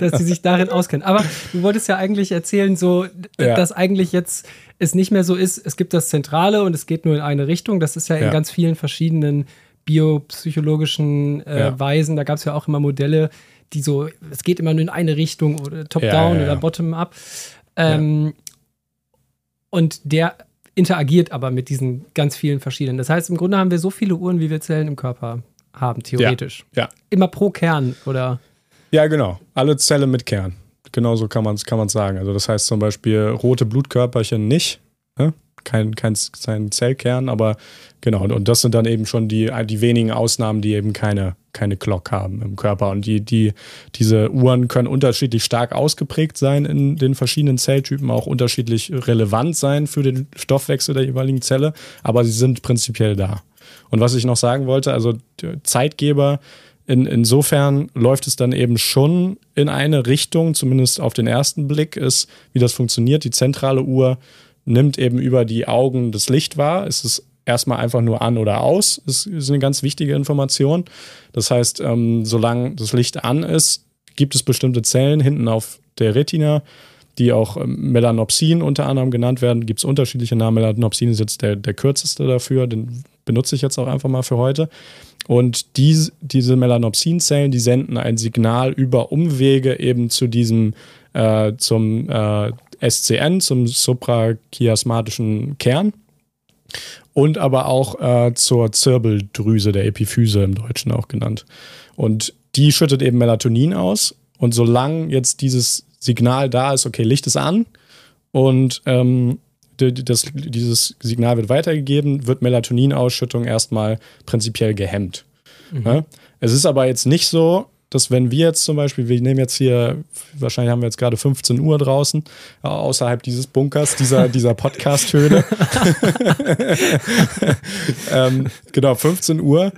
[SPEAKER 2] dass sie sich darin auskennen. Aber du wolltest ja eigentlich erzählen, so, ja. dass eigentlich jetzt es nicht mehr so ist, es gibt das Zentrale und es geht nur in eine Richtung. Das ist ja in ja. ganz vielen verschiedenen biopsychologischen äh, ja. Weisen. Da gab es ja auch immer Modelle, die so, es geht immer nur in eine Richtung oder top-down oder bottom-up. Ähm, und der interagiert aber mit diesen ganz vielen verschiedenen. Das heißt, im Grunde haben wir so viele Uhren, wie wir Zellen im Körper haben, theoretisch.
[SPEAKER 1] Ja.
[SPEAKER 2] Immer pro Kern, oder?
[SPEAKER 1] Ja, genau. Alle Zellen mit Kern genauso kann man es kann sagen. Also das heißt zum Beispiel rote Blutkörperchen nicht, ne? Kein, kein, kein Zellkern, aber genau, und das sind dann eben schon die, die wenigen Ausnahmen, die eben keine, keine Glock haben im Körper. Und die, die, diese Uhren können unterschiedlich stark ausgeprägt sein in den verschiedenen Zelltypen, auch unterschiedlich relevant sein für den Stoffwechsel der jeweiligen Zelle, aber sie sind prinzipiell da. Und was ich noch sagen wollte, also Zeitgeber in, insofern läuft es dann eben schon in eine Richtung, zumindest auf den ersten Blick, ist, wie das funktioniert. Die zentrale Uhr nimmt eben über die Augen das Licht wahr. Es ist erstmal einfach nur an oder aus. Das ist eine ganz wichtige Information. Das heißt, ähm, solange das Licht an ist, gibt es bestimmte Zellen hinten auf der Retina, die auch ähm, Melanopsin unter anderem genannt werden. Gibt es unterschiedliche Namen. Melanopsin ist jetzt der, der kürzeste dafür. Den benutze ich jetzt auch einfach mal für heute. Und die, diese Melanopsin-Zellen, die senden ein Signal über Umwege eben zu diesem, äh, zum äh, SCN, zum suprachiasmatischen Kern und aber auch äh, zur Zirbeldrüse der Epiphyse im Deutschen auch genannt. Und die schüttet eben Melatonin aus. Und solange jetzt dieses Signal da ist, okay, Licht ist an und ähm, das, dieses Signal wird weitergegeben, wird Melatoninausschüttung erstmal prinzipiell gehemmt. Mhm. Ja? Es ist aber jetzt nicht so, dass wenn wir jetzt zum Beispiel, wir nehmen jetzt hier, wahrscheinlich haben wir jetzt gerade 15 Uhr draußen, außerhalb dieses Bunkers, dieser, dieser Podcast-Höhle. ähm, genau, 15 Uhr.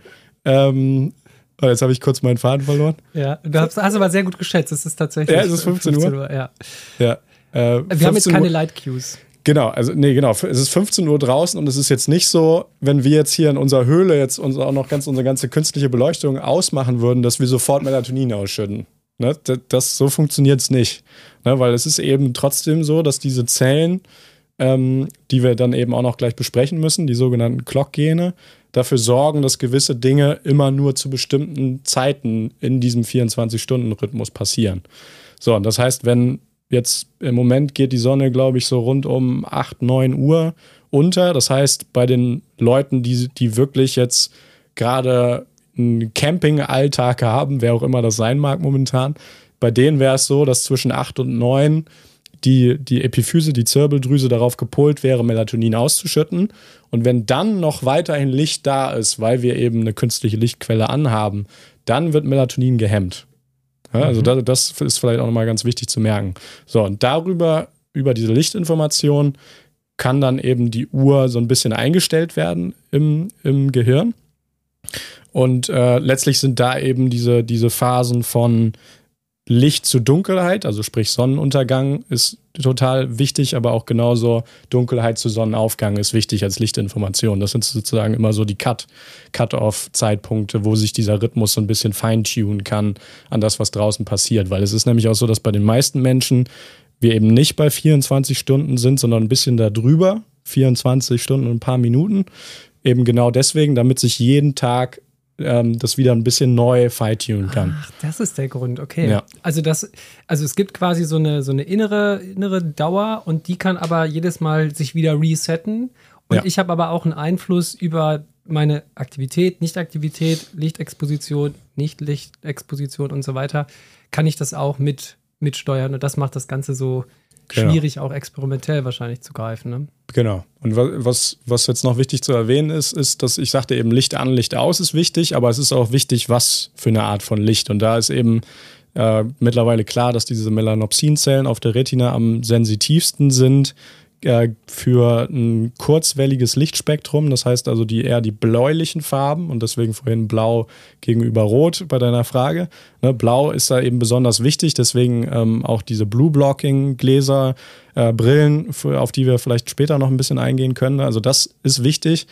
[SPEAKER 1] Ähm, oh, jetzt habe ich kurz meinen Faden verloren.
[SPEAKER 2] Ja, du hast, hast aber sehr gut geschätzt. Es ist tatsächlich.
[SPEAKER 1] Ja, es ist 15, 15 Uhr. Uhr.
[SPEAKER 2] ja.
[SPEAKER 1] ja.
[SPEAKER 2] Äh, wir haben jetzt keine Light Cues.
[SPEAKER 1] Genau, also nee, genau. Es ist 15 Uhr draußen und es ist jetzt nicht so, wenn wir jetzt hier in unserer Höhle jetzt uns auch noch ganz unsere ganze künstliche Beleuchtung ausmachen würden, dass wir sofort Melatonin ausschütten. Ne? Das, das, so funktioniert es nicht. Ne? Weil es ist eben trotzdem so, dass diese Zellen, ähm, die wir dann eben auch noch gleich besprechen müssen, die sogenannten Clock-Gene, dafür sorgen, dass gewisse Dinge immer nur zu bestimmten Zeiten in diesem 24-Stunden-Rhythmus passieren. So, und das heißt, wenn Jetzt im Moment geht die Sonne, glaube ich, so rund um 8, 9 Uhr unter. Das heißt, bei den Leuten, die, die wirklich jetzt gerade einen Camping-Alltag haben, wer auch immer das sein mag momentan, bei denen wäre es so, dass zwischen 8 und 9 die, die Epiphyse, die Zirbeldrüse darauf gepolt wäre, Melatonin auszuschütten. Und wenn dann noch weiterhin Licht da ist, weil wir eben eine künstliche Lichtquelle anhaben, dann wird Melatonin gehemmt. Ja, also mhm. das, das ist vielleicht auch nochmal ganz wichtig zu merken. So, und darüber, über diese Lichtinformation, kann dann eben die Uhr so ein bisschen eingestellt werden im, im Gehirn. Und äh, letztlich sind da eben diese, diese Phasen von Licht zu Dunkelheit, also sprich Sonnenuntergang ist total wichtig, aber auch genauso Dunkelheit zu Sonnenaufgang ist wichtig als Lichtinformation. Das sind sozusagen immer so die Cut, Cut-off-Zeitpunkte, wo sich dieser Rhythmus so ein bisschen feintunen kann an das, was draußen passiert. Weil es ist nämlich auch so, dass bei den meisten Menschen wir eben nicht bei 24 Stunden sind, sondern ein bisschen darüber, 24 Stunden und ein paar Minuten. Eben genau deswegen, damit sich jeden Tag ähm, das wieder ein bisschen neu feintunen kann.
[SPEAKER 2] Ach, das ist der Grund, okay. Ja. Also das, also es gibt quasi so eine, so eine innere, innere Dauer und die kann aber jedes Mal sich wieder resetten. Und ja. ich habe aber auch einen Einfluss über meine Aktivität, Nichtaktivität, Lichtexposition, Nicht-Lichtexposition und so weiter, kann ich das auch mit mitsteuern und das macht das Ganze so genau. schwierig, auch experimentell wahrscheinlich zu greifen. Ne?
[SPEAKER 1] Genau. Und was, was jetzt noch wichtig zu erwähnen ist, ist, dass ich sagte eben, Licht an, Licht aus ist wichtig, aber es ist auch wichtig, was für eine Art von Licht. Und da ist eben äh, mittlerweile klar, dass diese Melanopsinzellen auf der Retina am sensitivsten sind äh, für ein kurzwelliges Lichtspektrum, das heißt also die eher die bläulichen Farben und deswegen vorhin blau gegenüber rot bei deiner Frage. Ne, blau ist da eben besonders wichtig, deswegen ähm, auch diese Blue Blocking Gläser, äh, Brillen, auf die wir vielleicht später noch ein bisschen eingehen können. Also das ist wichtig.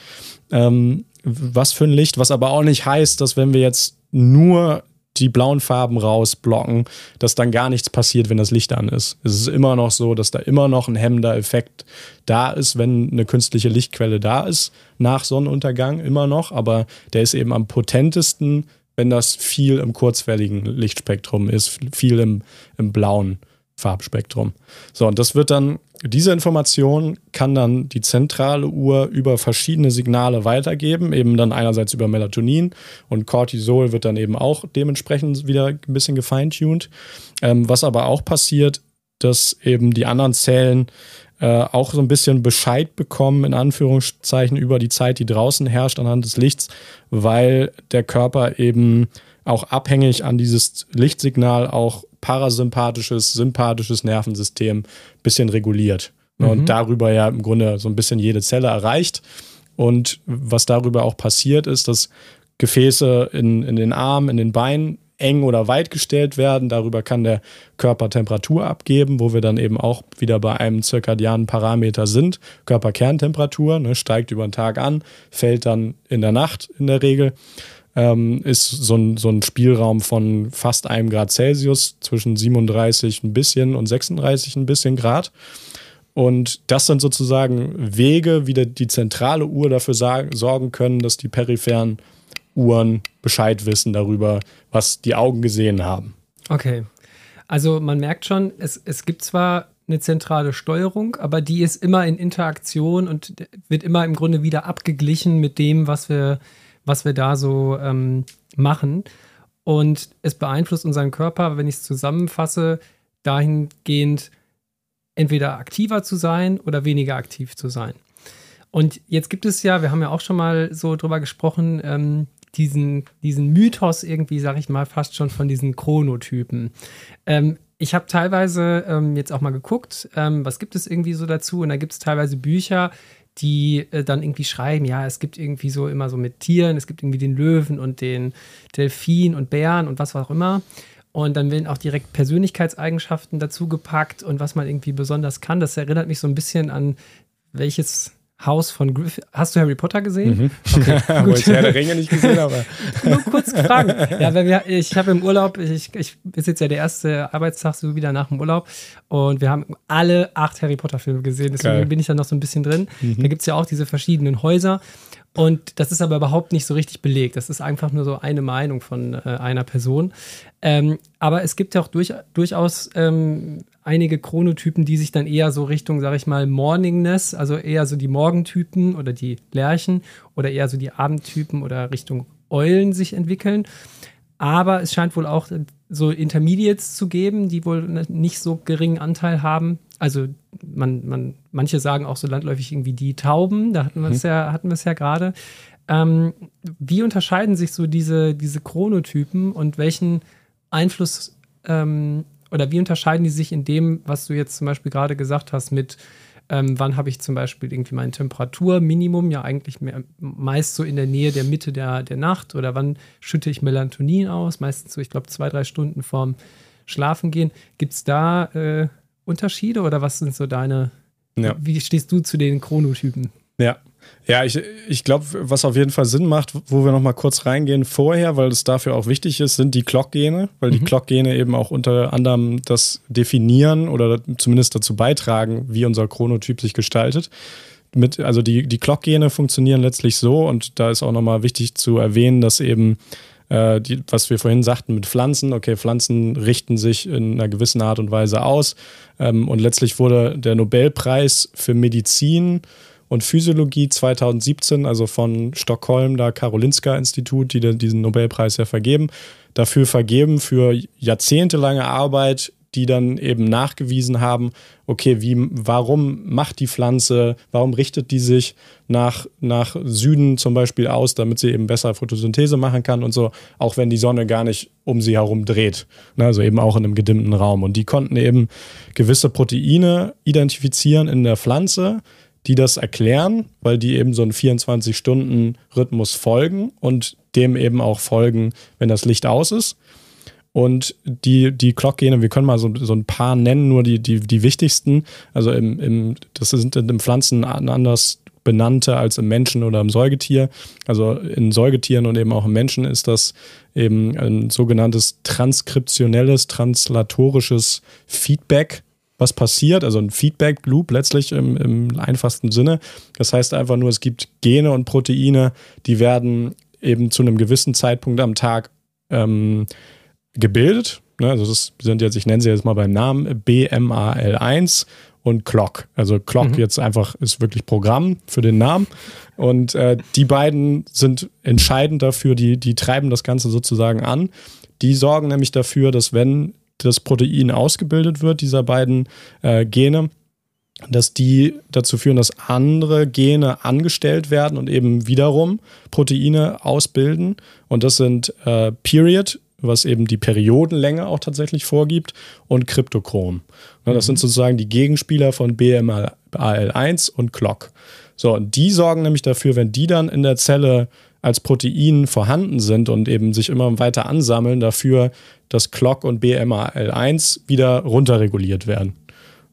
[SPEAKER 1] Ähm, was für ein Licht, was aber auch nicht heißt, dass wenn wir jetzt nur die blauen Farben rausblocken, dass dann gar nichts passiert, wenn das Licht an ist. Es ist immer noch so, dass da immer noch ein hemmender Effekt da ist, wenn eine künstliche Lichtquelle da ist, nach Sonnenuntergang immer noch, aber der ist eben am potentesten, wenn das viel im kurzwelligen Lichtspektrum ist, viel im, im blauen Farbspektrum. So, und das wird dann, diese Information kann dann die zentrale Uhr über verschiedene Signale weitergeben, eben dann einerseits über Melatonin und Cortisol wird dann eben auch dementsprechend wieder ein bisschen gefeintuned. Ähm, was aber auch passiert, dass eben die anderen Zellen äh, auch so ein bisschen Bescheid bekommen, in Anführungszeichen, über die Zeit, die draußen herrscht anhand des Lichts, weil der Körper eben auch abhängig an dieses Lichtsignal auch parasympathisches, sympathisches Nervensystem ein bisschen reguliert. Ne, mhm. Und darüber ja im Grunde so ein bisschen jede Zelle erreicht. Und was darüber auch passiert, ist, dass Gefäße in, in den Armen, in den Beinen eng oder weit gestellt werden. Darüber kann der Körper Temperatur abgeben, wo wir dann eben auch wieder bei einem zirkadianen Parameter sind. Körperkerntemperatur ne, steigt über den Tag an, fällt dann in der Nacht in der Regel ähm, ist so ein, so ein Spielraum von fast einem Grad Celsius zwischen 37 ein bisschen und 36 ein bisschen Grad. Und das sind sozusagen Wege, wie die zentrale Uhr dafür sorgen können, dass die peripheren Uhren Bescheid wissen darüber, was die Augen gesehen haben.
[SPEAKER 2] Okay. Also man merkt schon, es, es gibt zwar eine zentrale Steuerung, aber die ist immer in Interaktion und wird immer im Grunde wieder abgeglichen mit dem, was wir was wir da so ähm, machen. Und es beeinflusst unseren Körper, wenn ich es zusammenfasse, dahingehend entweder aktiver zu sein oder weniger aktiv zu sein. Und jetzt gibt es ja, wir haben ja auch schon mal so drüber gesprochen, ähm, diesen, diesen Mythos irgendwie, sag ich mal, fast schon von diesen Chronotypen. Ähm, ich habe teilweise ähm, jetzt auch mal geguckt, ähm, was gibt es irgendwie so dazu? Und da gibt es teilweise Bücher, die äh, dann irgendwie schreiben, ja, es gibt irgendwie so immer so mit Tieren, es gibt irgendwie den Löwen und den Delfin und Bären und was auch immer. Und dann werden auch direkt Persönlichkeitseigenschaften dazu gepackt und was man irgendwie besonders kann. Das erinnert mich so ein bisschen an welches Haus von Griffith. Hast du Harry Potter gesehen? Mhm.
[SPEAKER 1] Okay, gut. ich Herr der Ringe nicht gesehen, aber.
[SPEAKER 2] Nur kurz gefragt. Ja, wir, ich habe im Urlaub, ich, ich ist jetzt ja der erste Arbeitstag so wieder nach dem Urlaub und wir haben alle acht Harry Potter-Filme gesehen. Deswegen Geil. bin ich da noch so ein bisschen drin. Mhm. Da gibt es ja auch diese verschiedenen Häuser. Und das ist aber überhaupt nicht so richtig belegt. Das ist einfach nur so eine Meinung von äh, einer Person. Ähm, aber es gibt ja auch durch, durchaus ähm, einige Chronotypen, die sich dann eher so Richtung, sag ich mal, Morningness, also eher so die Morgentypen oder die Lerchen oder eher so die Abendtypen oder Richtung Eulen sich entwickeln. Aber es scheint wohl auch so Intermediates zu geben, die wohl nicht so geringen Anteil haben. Also man, man, manche sagen auch so landläufig irgendwie die Tauben, da hatten wir es mhm. ja, hatten wir es ja gerade. Ähm, wie unterscheiden sich so diese, diese Chronotypen und welchen Einfluss ähm, oder wie unterscheiden die sich in dem, was du jetzt zum Beispiel gerade gesagt hast, mit ähm, wann habe ich zum Beispiel irgendwie mein Temperaturminimum, ja eigentlich mehr, meist so in der Nähe der Mitte der, der Nacht oder wann schütte ich Melatonin aus, meistens so, ich glaube, zwei, drei Stunden vorm Schlafengehen. Gibt es da äh, Unterschiede oder was sind so deine, ja. wie stehst du zu den Chronotypen?
[SPEAKER 1] Ja, ja, ich, ich glaube, was auf jeden Fall Sinn macht, wo wir nochmal kurz reingehen vorher, weil es dafür auch wichtig ist, sind die Clock-Gene, weil mhm. die Clock-Gene eben auch unter anderem das definieren oder zumindest dazu beitragen, wie unser Chronotyp sich gestaltet. Mit, also die, die Clock-Gene funktionieren letztlich so und da ist auch nochmal wichtig zu erwähnen, dass eben äh, die, was wir vorhin sagten mit Pflanzen, okay, Pflanzen richten sich in einer gewissen Art und Weise aus ähm, und letztlich wurde der Nobelpreis für Medizin und Physiologie 2017, also von Stockholm, da Karolinska Institut, die diesen Nobelpreis ja vergeben, dafür vergeben für jahrzehntelange Arbeit, die dann eben nachgewiesen haben, okay, wie, warum macht die Pflanze, warum richtet die sich nach, nach Süden zum Beispiel aus, damit sie eben besser Photosynthese machen kann und so, auch wenn die Sonne gar nicht um sie herum dreht. Ne, also eben auch in einem gedimmten Raum. Und die konnten eben gewisse Proteine identifizieren in der Pflanze, die das erklären, weil die eben so einen 24-Stunden-Rhythmus folgen und dem eben auch folgen, wenn das Licht aus ist. Und die, die Clock-Gene, wir können mal so, so ein paar nennen, nur die, die, die wichtigsten. Also im, im, das sind in Pflanzen anders benannte als im Menschen oder im Säugetier. Also in Säugetieren und eben auch im Menschen ist das eben ein sogenanntes transkriptionelles, translatorisches Feedback was passiert, also ein Feedback-Loop letztlich im, im einfachsten Sinne. Das heißt einfach nur, es gibt Gene und Proteine, die werden eben zu einem gewissen Zeitpunkt am Tag ähm, gebildet. Ne? Also das sind jetzt, ich nenne sie jetzt mal beim Namen, BMAL1 und Clock. Also Clock mhm. jetzt einfach ist wirklich Programm für den Namen. Und äh, die beiden sind entscheidend dafür, die, die treiben das Ganze sozusagen an. Die sorgen nämlich dafür, dass wenn das Protein ausgebildet wird, dieser beiden äh, Gene, dass die dazu führen, dass andere Gene angestellt werden und eben wiederum Proteine ausbilden. Und das sind äh, Period, was eben die Periodenlänge auch tatsächlich vorgibt, und Kryptochrom. Ja, das mhm. sind sozusagen die Gegenspieler von BMAL1 und Clock. So, und die sorgen nämlich dafür, wenn die dann in der Zelle als Protein vorhanden sind und eben sich immer weiter ansammeln, dafür, dass Clock und BMAL1 wieder runterreguliert werden.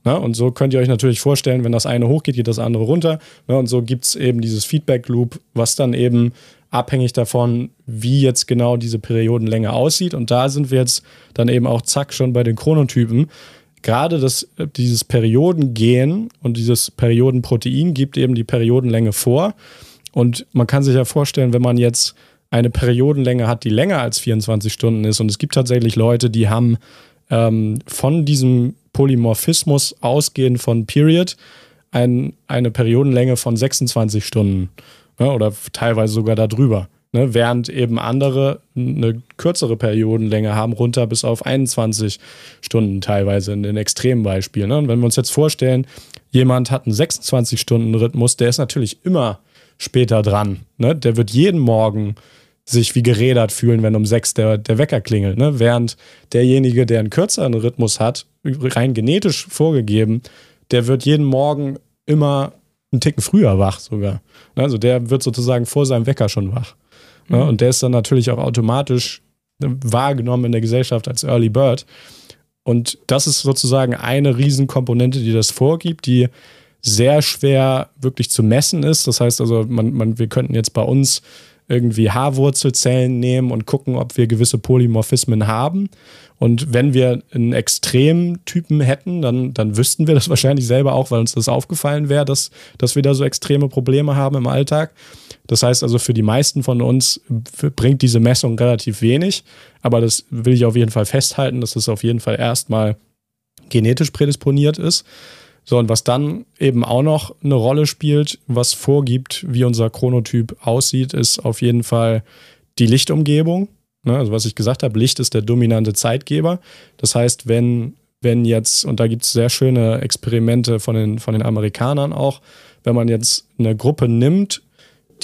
[SPEAKER 1] Na, und so könnt ihr euch natürlich vorstellen, wenn das eine hochgeht, geht das andere runter. Na, und so gibt es eben dieses Feedback-Loop, was dann eben abhängig davon, wie jetzt genau diese Periodenlänge aussieht. Und da sind wir jetzt dann eben auch zack schon bei den Chronotypen. Gerade das, dieses Periodengen und dieses Periodenprotein gibt eben die Periodenlänge vor. Und man kann sich ja vorstellen, wenn man jetzt eine Periodenlänge hat, die länger als 24 Stunden ist, und es gibt tatsächlich Leute, die haben ähm, von diesem Polymorphismus ausgehend von Period ein, eine Periodenlänge von 26 Stunden ne, oder teilweise sogar darüber. Ne, während eben andere eine kürzere Periodenlänge haben, runter bis auf 21 Stunden teilweise in den Extrembeispielen. Ne? Und wenn wir uns jetzt vorstellen, jemand hat einen 26-Stunden-Rhythmus, der ist natürlich immer später dran. Ne? Der wird jeden Morgen sich wie gerädert fühlen, wenn um sechs der, der Wecker klingelt. Ne? Während derjenige, der einen kürzeren Rhythmus hat, rein genetisch vorgegeben, der wird jeden Morgen immer einen Ticken früher wach sogar. Ne? Also der wird sozusagen vor seinem Wecker schon wach. Ne? Mhm. Und der ist dann natürlich auch automatisch wahrgenommen in der Gesellschaft als Early Bird. Und das ist sozusagen eine Riesenkomponente, die das vorgibt, die sehr schwer wirklich zu messen ist. Das heißt also, man, man, wir könnten jetzt bei uns irgendwie Haarwurzelzellen nehmen und gucken, ob wir gewisse Polymorphismen haben. Und wenn wir einen Extremtypen hätten, dann, dann wüssten wir das wahrscheinlich selber auch, weil uns das aufgefallen wäre, dass, dass wir da so extreme Probleme haben im Alltag. Das heißt also, für die meisten von uns bringt diese Messung relativ wenig. Aber das will ich auf jeden Fall festhalten, dass es auf jeden Fall erstmal genetisch prädisponiert ist. So, und was dann eben auch noch eine Rolle spielt, was vorgibt, wie unser Chronotyp aussieht, ist auf jeden Fall die Lichtumgebung. Ne? Also was ich gesagt habe, Licht ist der dominante Zeitgeber. Das heißt, wenn, wenn jetzt, und da gibt es sehr schöne Experimente von den, von den Amerikanern auch, wenn man jetzt eine Gruppe nimmt,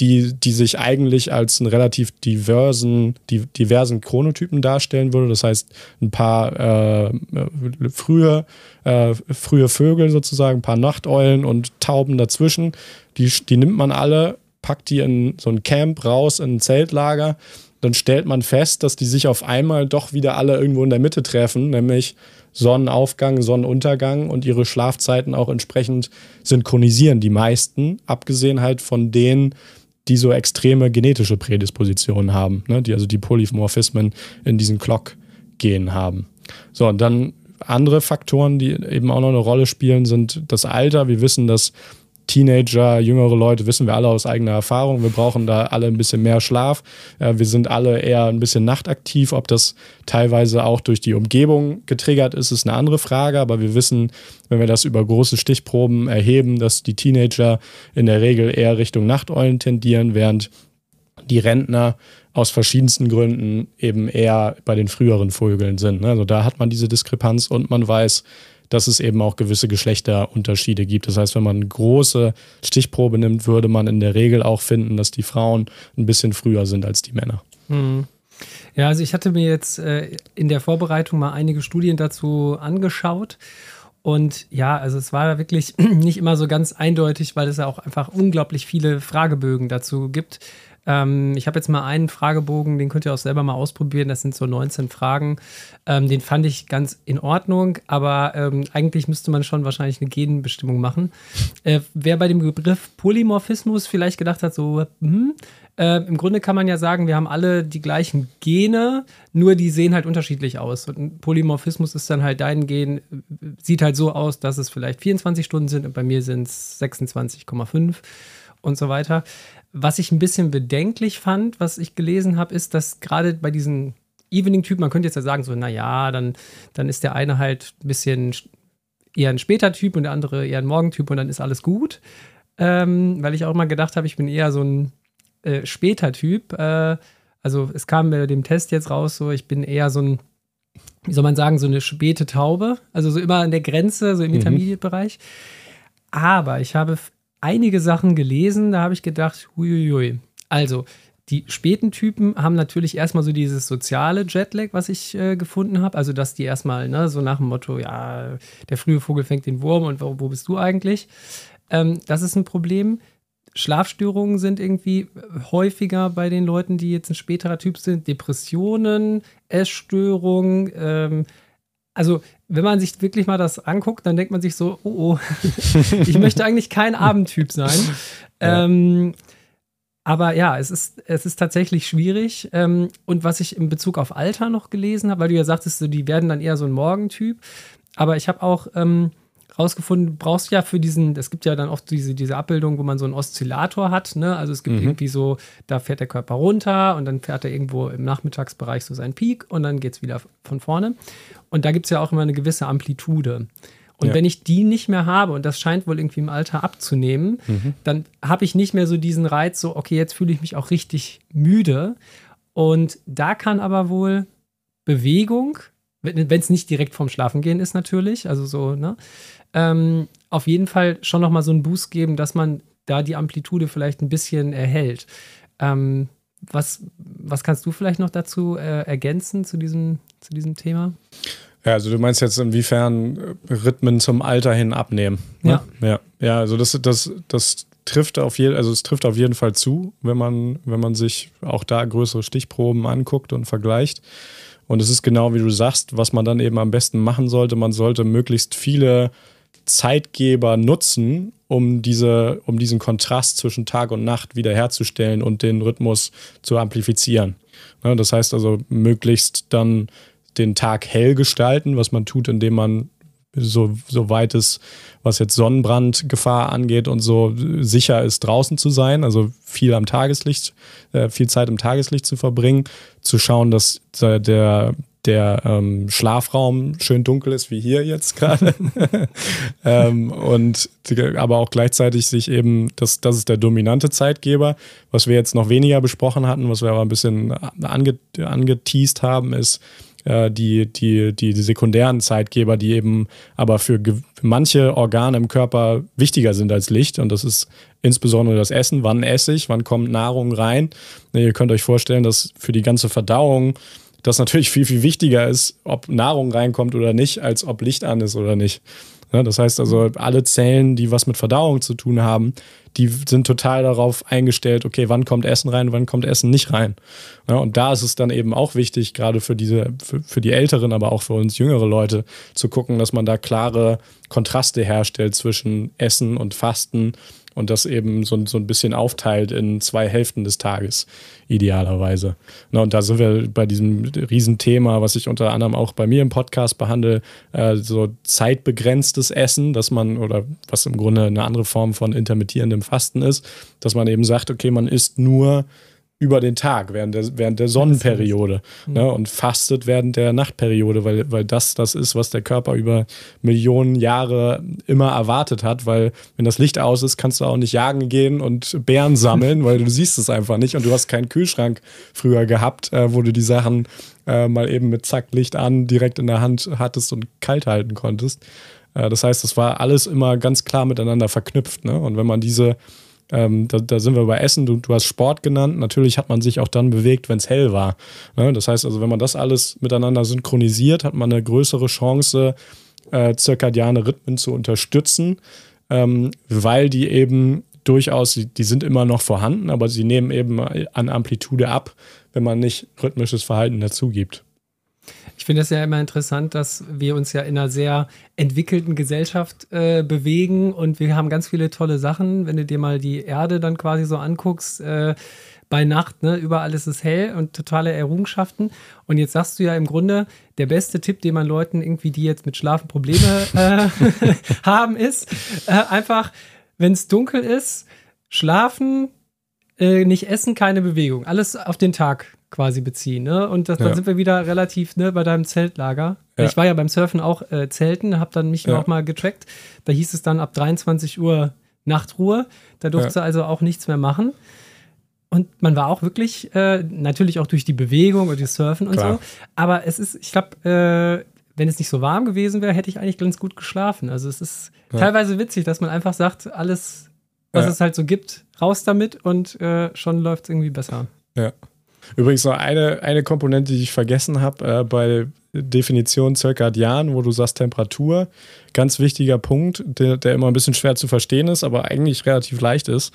[SPEAKER 1] die, die sich eigentlich als einen relativ diversen, die, diversen Chronotypen darstellen würde. Das heißt, ein paar äh, frühe, äh, frühe Vögel sozusagen, ein paar Nachteulen und Tauben dazwischen. Die, die nimmt man alle, packt die in so ein Camp raus, in ein Zeltlager dann stellt man fest, dass die sich auf einmal doch wieder alle irgendwo in der Mitte treffen, nämlich Sonnenaufgang, Sonnenuntergang und ihre Schlafzeiten auch entsprechend synchronisieren. Die meisten, abgesehen halt von denen, die so extreme genetische Prädispositionen haben, ne? die also die Polymorphismen in diesen Clock-Genen haben. So, und dann andere Faktoren, die eben auch noch eine Rolle spielen, sind das Alter. Wir wissen, dass Teenager, jüngere Leute, wissen wir alle aus eigener Erfahrung. Wir brauchen da alle ein bisschen mehr Schlaf. Wir sind alle eher ein bisschen nachtaktiv. Ob das teilweise auch durch die Umgebung getriggert ist, ist eine andere Frage. Aber wir wissen, wenn wir das über große Stichproben erheben, dass die Teenager in der Regel eher Richtung Nachteulen tendieren, während die Rentner aus verschiedensten Gründen eben eher bei den früheren Vögeln sind. Also da hat man diese Diskrepanz und man weiß, dass es eben auch gewisse Geschlechterunterschiede gibt. Das heißt, wenn man eine große Stichprobe nimmt, würde man in der Regel auch finden, dass die Frauen ein bisschen früher sind als die Männer.
[SPEAKER 2] Hm. Ja, also ich hatte mir jetzt äh, in der Vorbereitung mal einige Studien dazu angeschaut. Und ja, also es war wirklich nicht immer so ganz eindeutig, weil es ja auch einfach unglaublich viele Fragebögen dazu gibt. Ähm, ich habe jetzt mal einen Fragebogen, den könnt ihr auch selber mal ausprobieren. Das sind so 19 Fragen. Ähm, den fand ich ganz in Ordnung, aber ähm, eigentlich müsste man schon wahrscheinlich eine Genbestimmung machen. Äh, wer bei dem Begriff Polymorphismus vielleicht gedacht hat, so, hm, äh, Im Grunde kann man ja sagen, wir haben alle die gleichen Gene, nur die sehen halt unterschiedlich aus. Und ein Polymorphismus ist dann halt dein Gen, sieht halt so aus, dass es vielleicht 24 Stunden sind und bei mir sind es 26,5 und so weiter. Was ich ein bisschen bedenklich fand, was ich gelesen habe, ist, dass gerade bei diesen Evening-Typen, man könnte jetzt ja sagen, so, naja, dann, dann ist der eine halt ein bisschen eher ein später Typ und der andere eher ein Morgentyp und dann ist alles gut. Ähm, weil ich auch mal gedacht habe, ich bin eher so ein äh, später Typ. Äh, also es kam bei dem Test jetzt raus, so ich bin eher so ein, wie soll man sagen, so eine späte Taube. Also so immer an der Grenze, so im mhm. Intermediate-Bereich. Aber ich habe einige Sachen gelesen, da habe ich gedacht, huiuiui. Also, die späten Typen haben natürlich erstmal so dieses soziale Jetlag, was ich äh, gefunden habe. Also, dass die erstmal ne, so nach dem Motto, ja, der frühe Vogel fängt den Wurm und wo, wo bist du eigentlich? Ähm, das ist ein Problem. Schlafstörungen sind irgendwie häufiger bei den Leuten, die jetzt ein späterer Typ sind. Depressionen, Essstörungen, ähm, also wenn man sich wirklich mal das anguckt, dann denkt man sich so, oh, oh, ich möchte eigentlich kein Abendtyp sein. Ja. Ähm, aber ja, es ist, es ist tatsächlich schwierig. Ähm, und was ich in Bezug auf Alter noch gelesen habe, weil du ja sagtest, die werden dann eher so ein Morgentyp. Aber ich habe auch ähm, rausgefunden, du brauchst ja für diesen, es gibt ja dann oft diese, diese Abbildung, wo man so einen Oszillator hat, ne? Also es gibt mhm. irgendwie so, da fährt der Körper runter und dann fährt er irgendwo im Nachmittagsbereich so seinen Peak und dann geht es wieder von vorne. Und da gibt es ja auch immer eine gewisse Amplitude. Und ja. wenn ich die nicht mehr habe, und das scheint wohl irgendwie im Alter abzunehmen, mhm. dann habe ich nicht mehr so diesen Reiz, so, okay, jetzt fühle ich mich auch richtig müde. Und da kann aber wohl Bewegung, wenn es nicht direkt vorm Schlafengehen ist, natürlich, also so, ne, ähm, auf jeden Fall schon nochmal so einen Boost geben, dass man da die Amplitude vielleicht ein bisschen erhält. Ähm, was, was kannst du vielleicht noch dazu äh, ergänzen zu diesem, zu diesem Thema?
[SPEAKER 1] Ja, also du meinst jetzt, inwiefern Rhythmen zum Alter hin abnehmen. Ne? Ja. ja. Ja, also das, das, das trifft auf jeden, also es trifft auf jeden Fall zu, wenn man, wenn man sich auch da größere Stichproben anguckt und vergleicht. Und es ist genau wie du sagst, was man dann eben am besten machen sollte. Man sollte möglichst viele Zeitgeber nutzen, um, diese, um diesen Kontrast zwischen Tag und Nacht wiederherzustellen und den Rhythmus zu amplifizieren. Ne, das heißt also, möglichst dann den Tag hell gestalten, was man tut, indem man so, so weit es, was jetzt Sonnenbrandgefahr angeht und so sicher ist, draußen zu sein, also viel am Tageslicht, äh, viel Zeit im Tageslicht zu verbringen, zu schauen, dass der, der ähm, Schlafraum schön dunkel ist, wie hier jetzt gerade. ähm, und aber auch gleichzeitig sich eben, das, das ist der dominante Zeitgeber. Was wir jetzt noch weniger besprochen hatten, was wir aber ein bisschen ange, angeteased haben, ist äh, die, die, die, die sekundären Zeitgeber, die eben aber für manche Organe im Körper wichtiger sind als Licht. Und das ist insbesondere das Essen. Wann esse ich? Wann kommt Nahrung rein? Ihr könnt euch vorstellen, dass für die ganze Verdauung das natürlich viel, viel wichtiger ist, ob Nahrung reinkommt oder nicht, als ob Licht an ist oder nicht. Ja, das heißt also, alle Zellen, die was mit Verdauung zu tun haben, die sind total darauf eingestellt, okay, wann kommt Essen rein, wann kommt Essen nicht rein. Ja, und da ist es dann eben auch wichtig, gerade für diese, für, für die Älteren, aber auch für uns jüngere Leute, zu gucken, dass man da klare Kontraste herstellt zwischen Essen und Fasten und das eben so, so ein bisschen aufteilt in zwei Hälften des Tages, idealerweise. Na, und da sind wir bei diesem Riesenthema, was ich unter anderem auch bei mir im Podcast behandle, äh, so zeitbegrenztes Essen, dass man, oder was im Grunde eine andere Form von intermittierendem Fasten ist, dass man eben sagt, okay, man isst nur über den Tag, während der, während der Sonnenperiode ne, und fastet während der Nachtperiode, weil, weil das das ist, was der Körper über Millionen Jahre immer erwartet hat, weil wenn das Licht aus ist, kannst du auch nicht jagen gehen und Bären sammeln, weil du siehst es einfach nicht und du hast keinen Kühlschrank früher gehabt, äh, wo du die Sachen äh, mal eben mit Zack Licht an direkt in der Hand hattest und kalt halten konntest. Äh, das heißt, das war alles immer ganz klar miteinander verknüpft. Ne? Und wenn man diese ähm, da, da, sind wir bei Essen, du, du, hast Sport genannt. Natürlich hat man sich auch dann bewegt, wenn es hell war. Ne? Das heißt also, wenn man das alles miteinander synchronisiert, hat man eine größere Chance, äh, zirkadiane Rhythmen zu unterstützen, ähm, weil die eben durchaus, die, die sind immer noch vorhanden, aber sie nehmen eben an Amplitude ab, wenn man nicht rhythmisches Verhalten dazugibt.
[SPEAKER 2] Ich finde es ja immer interessant, dass wir uns ja in einer sehr entwickelten Gesellschaft äh, bewegen und wir haben ganz viele tolle Sachen. Wenn du dir mal die Erde dann quasi so anguckst, äh, bei Nacht, ne, überall ist es hell und totale Errungenschaften. Und jetzt sagst du ja im Grunde, der beste Tipp, den man Leuten irgendwie, die jetzt mit Schlafen Probleme äh, haben, ist äh, einfach, wenn es dunkel ist, schlafen, äh, nicht essen, keine Bewegung. Alles auf den Tag quasi beziehen. Ne? Und das, dann sind wir wieder relativ ne, bei deinem Zeltlager. Ja. Ich war ja beim Surfen auch äh, Zelten, habe dann mich ja. auch mal getrackt. Da hieß es dann ab 23 Uhr Nachtruhe. Da durfte ja. also auch nichts mehr machen. Und man war auch wirklich, äh, natürlich auch durch die Bewegung und das Surfen und Klar. so. Aber es ist, ich glaube, äh, wenn es nicht so warm gewesen wäre, hätte ich eigentlich ganz gut geschlafen. Also es ist ja. teilweise witzig, dass man einfach sagt, alles, was ja. es halt so gibt, raus damit und äh, schon läuft es irgendwie besser.
[SPEAKER 1] Ja. Übrigens noch eine, eine Komponente, die ich vergessen habe, äh, bei Definition Zirkadian, wo du sagst Temperatur. Ganz wichtiger Punkt, der, der, immer ein bisschen schwer zu verstehen ist, aber eigentlich relativ leicht ist,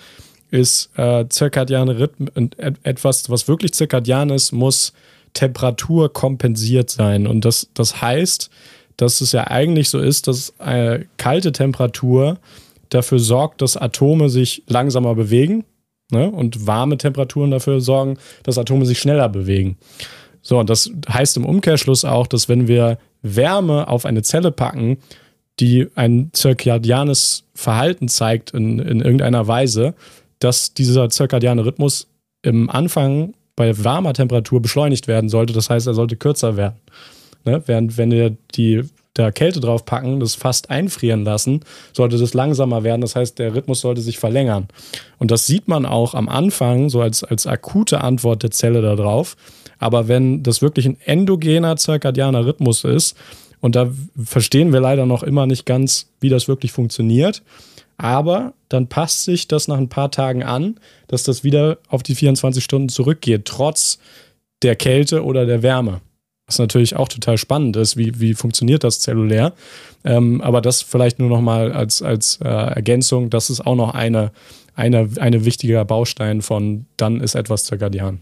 [SPEAKER 1] ist äh, zirkadiane Rhythmen. Etwas, was wirklich zirkadian ist, muss Temperatur kompensiert sein. Und das, das heißt, dass es ja eigentlich so ist, dass eine kalte Temperatur dafür sorgt, dass Atome sich langsamer bewegen ne? und warme Temperaturen dafür sorgen, dass Atome sich schneller bewegen. So, und das heißt im Umkehrschluss auch, dass wenn wir Wärme auf eine Zelle packen, die ein zirkadianes Verhalten zeigt in, in irgendeiner Weise, dass dieser zirkadiane Rhythmus im Anfang bei warmer Temperatur beschleunigt werden sollte. Das heißt, er sollte kürzer werden. Ne? Während wenn wir die da Kälte drauf packen, das fast einfrieren lassen, sollte das langsamer werden. Das heißt, der Rhythmus sollte sich verlängern. Und das sieht man auch am Anfang, so als, als akute Antwort der Zelle darauf. Aber wenn das wirklich ein endogener zirkadianer Rhythmus ist, und da verstehen wir leider noch immer nicht ganz, wie das wirklich funktioniert, aber dann passt sich das nach ein paar Tagen an, dass das wieder auf die 24 Stunden zurückgeht, trotz der Kälte oder der Wärme. Was natürlich auch total spannend ist, wie, wie funktioniert das zellulär. Ähm, aber das vielleicht nur noch mal als, als äh, Ergänzung, das ist auch noch eine, eine, eine wichtiger Baustein von dann ist etwas zirkadian.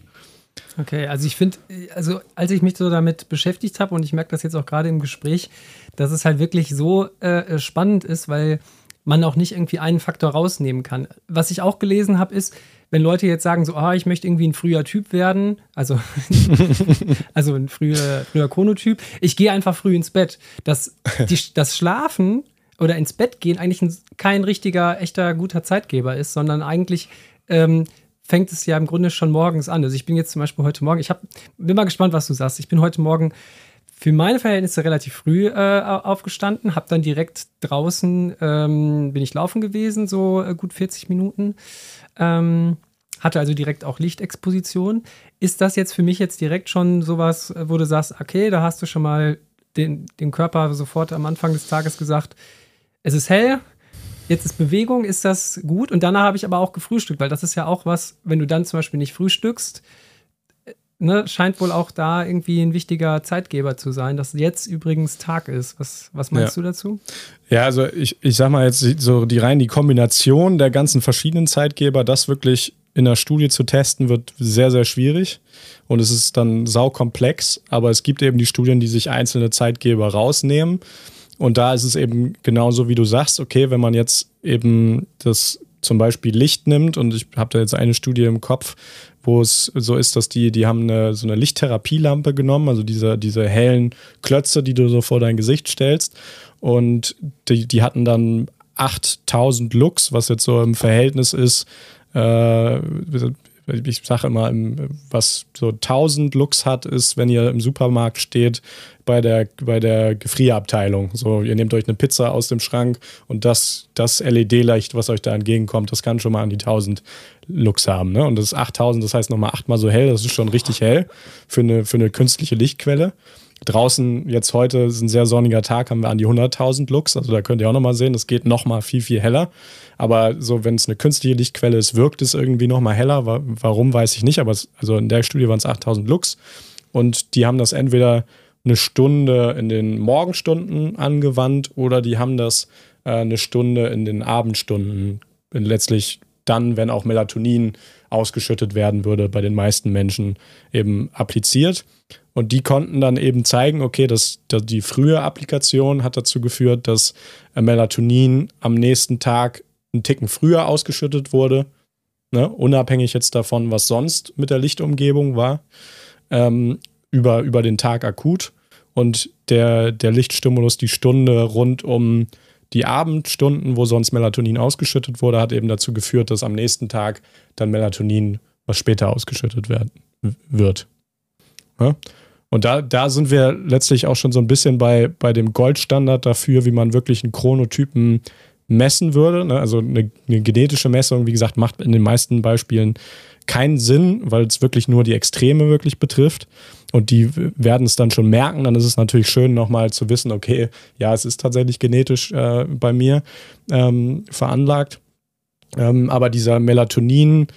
[SPEAKER 2] Okay, also ich finde, also als ich mich so damit beschäftigt habe und ich merke das jetzt auch gerade im Gespräch, dass es halt wirklich so äh, spannend ist, weil man auch nicht irgendwie einen Faktor rausnehmen kann. Was ich auch gelesen habe, ist, wenn Leute jetzt sagen, so, ah, ich möchte irgendwie ein früher Typ werden, also, also ein früher, früher Konotyp, ich gehe einfach früh ins Bett. Das, die, das Schlafen oder ins Bett gehen eigentlich ein, kein richtiger, echter, guter Zeitgeber ist, sondern eigentlich ähm, fängt es ja im Grunde schon morgens an. Also ich bin jetzt zum Beispiel heute Morgen, ich hab, bin mal gespannt, was du sagst. Ich bin heute Morgen für meine Verhältnisse relativ früh äh, aufgestanden, habe dann direkt draußen, ähm, bin ich laufen gewesen, so äh, gut 40 Minuten. Ähm, hatte also direkt auch Lichtexposition. Ist das jetzt für mich jetzt direkt schon sowas, wo du sagst, okay, da hast du schon mal den, dem Körper sofort am Anfang des Tages gesagt, es ist hell, jetzt ist Bewegung, ist das gut? Und danach habe ich aber auch gefrühstückt, weil das ist ja auch was, wenn du dann zum Beispiel nicht frühstückst, ne, scheint wohl auch da irgendwie ein wichtiger Zeitgeber zu sein, dass jetzt übrigens Tag ist. Was, was meinst ja. du dazu?
[SPEAKER 1] Ja, also ich, ich sag mal jetzt so die rein die Kombination der ganzen verschiedenen Zeitgeber, das wirklich in der Studie zu testen, wird sehr, sehr schwierig. Und es ist dann saukomplex, aber es gibt eben die Studien, die sich einzelne Zeitgeber rausnehmen. Und da ist es eben genauso, wie du sagst, okay, wenn man jetzt eben das zum Beispiel Licht nimmt und ich habe da jetzt eine Studie im Kopf, wo es so ist, dass die, die haben eine, so eine Lichttherapielampe genommen, also diese, diese hellen Klötze, die du so vor dein Gesicht stellst. Und die, die hatten dann 8000 Lux, was jetzt so im Verhältnis ist, äh, ich sage immer, was so 1000 Lux hat, ist, wenn ihr im Supermarkt steht, bei der, bei der Gefrierabteilung. So, ihr nehmt euch eine Pizza aus dem Schrank und das, das LED-Licht, was euch da entgegenkommt, das kann schon mal an die 1000 Lux haben. Ne? Und das ist 8000, das heißt nochmal achtmal so hell. Das ist schon richtig hell für eine, für eine künstliche Lichtquelle. Draußen jetzt heute ist ein sehr sonniger Tag, haben wir an die 100.000 Lux. Also da könnt ihr auch nochmal sehen, das geht nochmal viel, viel heller. Aber so, wenn es eine künstliche Lichtquelle ist, wirkt es irgendwie nochmal heller. Warum, weiß ich nicht. Aber es, also in der Studie waren es 8.000 Lux. Und die haben das entweder eine Stunde in den Morgenstunden angewandt oder die haben das äh, eine Stunde in den Abendstunden letztlich dann, wenn auch Melatonin ausgeschüttet werden würde, bei den meisten Menschen eben appliziert. Und die konnten dann eben zeigen, okay, dass, dass die frühe Applikation hat dazu geführt, dass äh, Melatonin am nächsten Tag einen Ticken früher ausgeschüttet wurde, ne? unabhängig jetzt davon, was sonst mit der Lichtumgebung war, ähm, über, über den Tag akut. Und der, der Lichtstimulus, die Stunde rund um die Abendstunden, wo sonst Melatonin ausgeschüttet wurde, hat eben dazu geführt, dass am nächsten Tag dann Melatonin, was später ausgeschüttet werden, wird. Ja? Und da, da sind wir letztlich auch schon so ein bisschen bei, bei dem Goldstandard dafür, wie man wirklich einen Chronotypen messen würde. Ne? Also eine, eine, genetische Messung, wie gesagt, macht in den meisten Beispielen keinen Sinn, weil es wirklich nur die Extreme wirklich betrifft. Und die werden es dann schon merken. Dann ist es natürlich schön, nochmal zu wissen, okay, ja, es ist tatsächlich genetisch äh, bei mir ähm, veranlagt. Ähm, aber dieser Melatonin,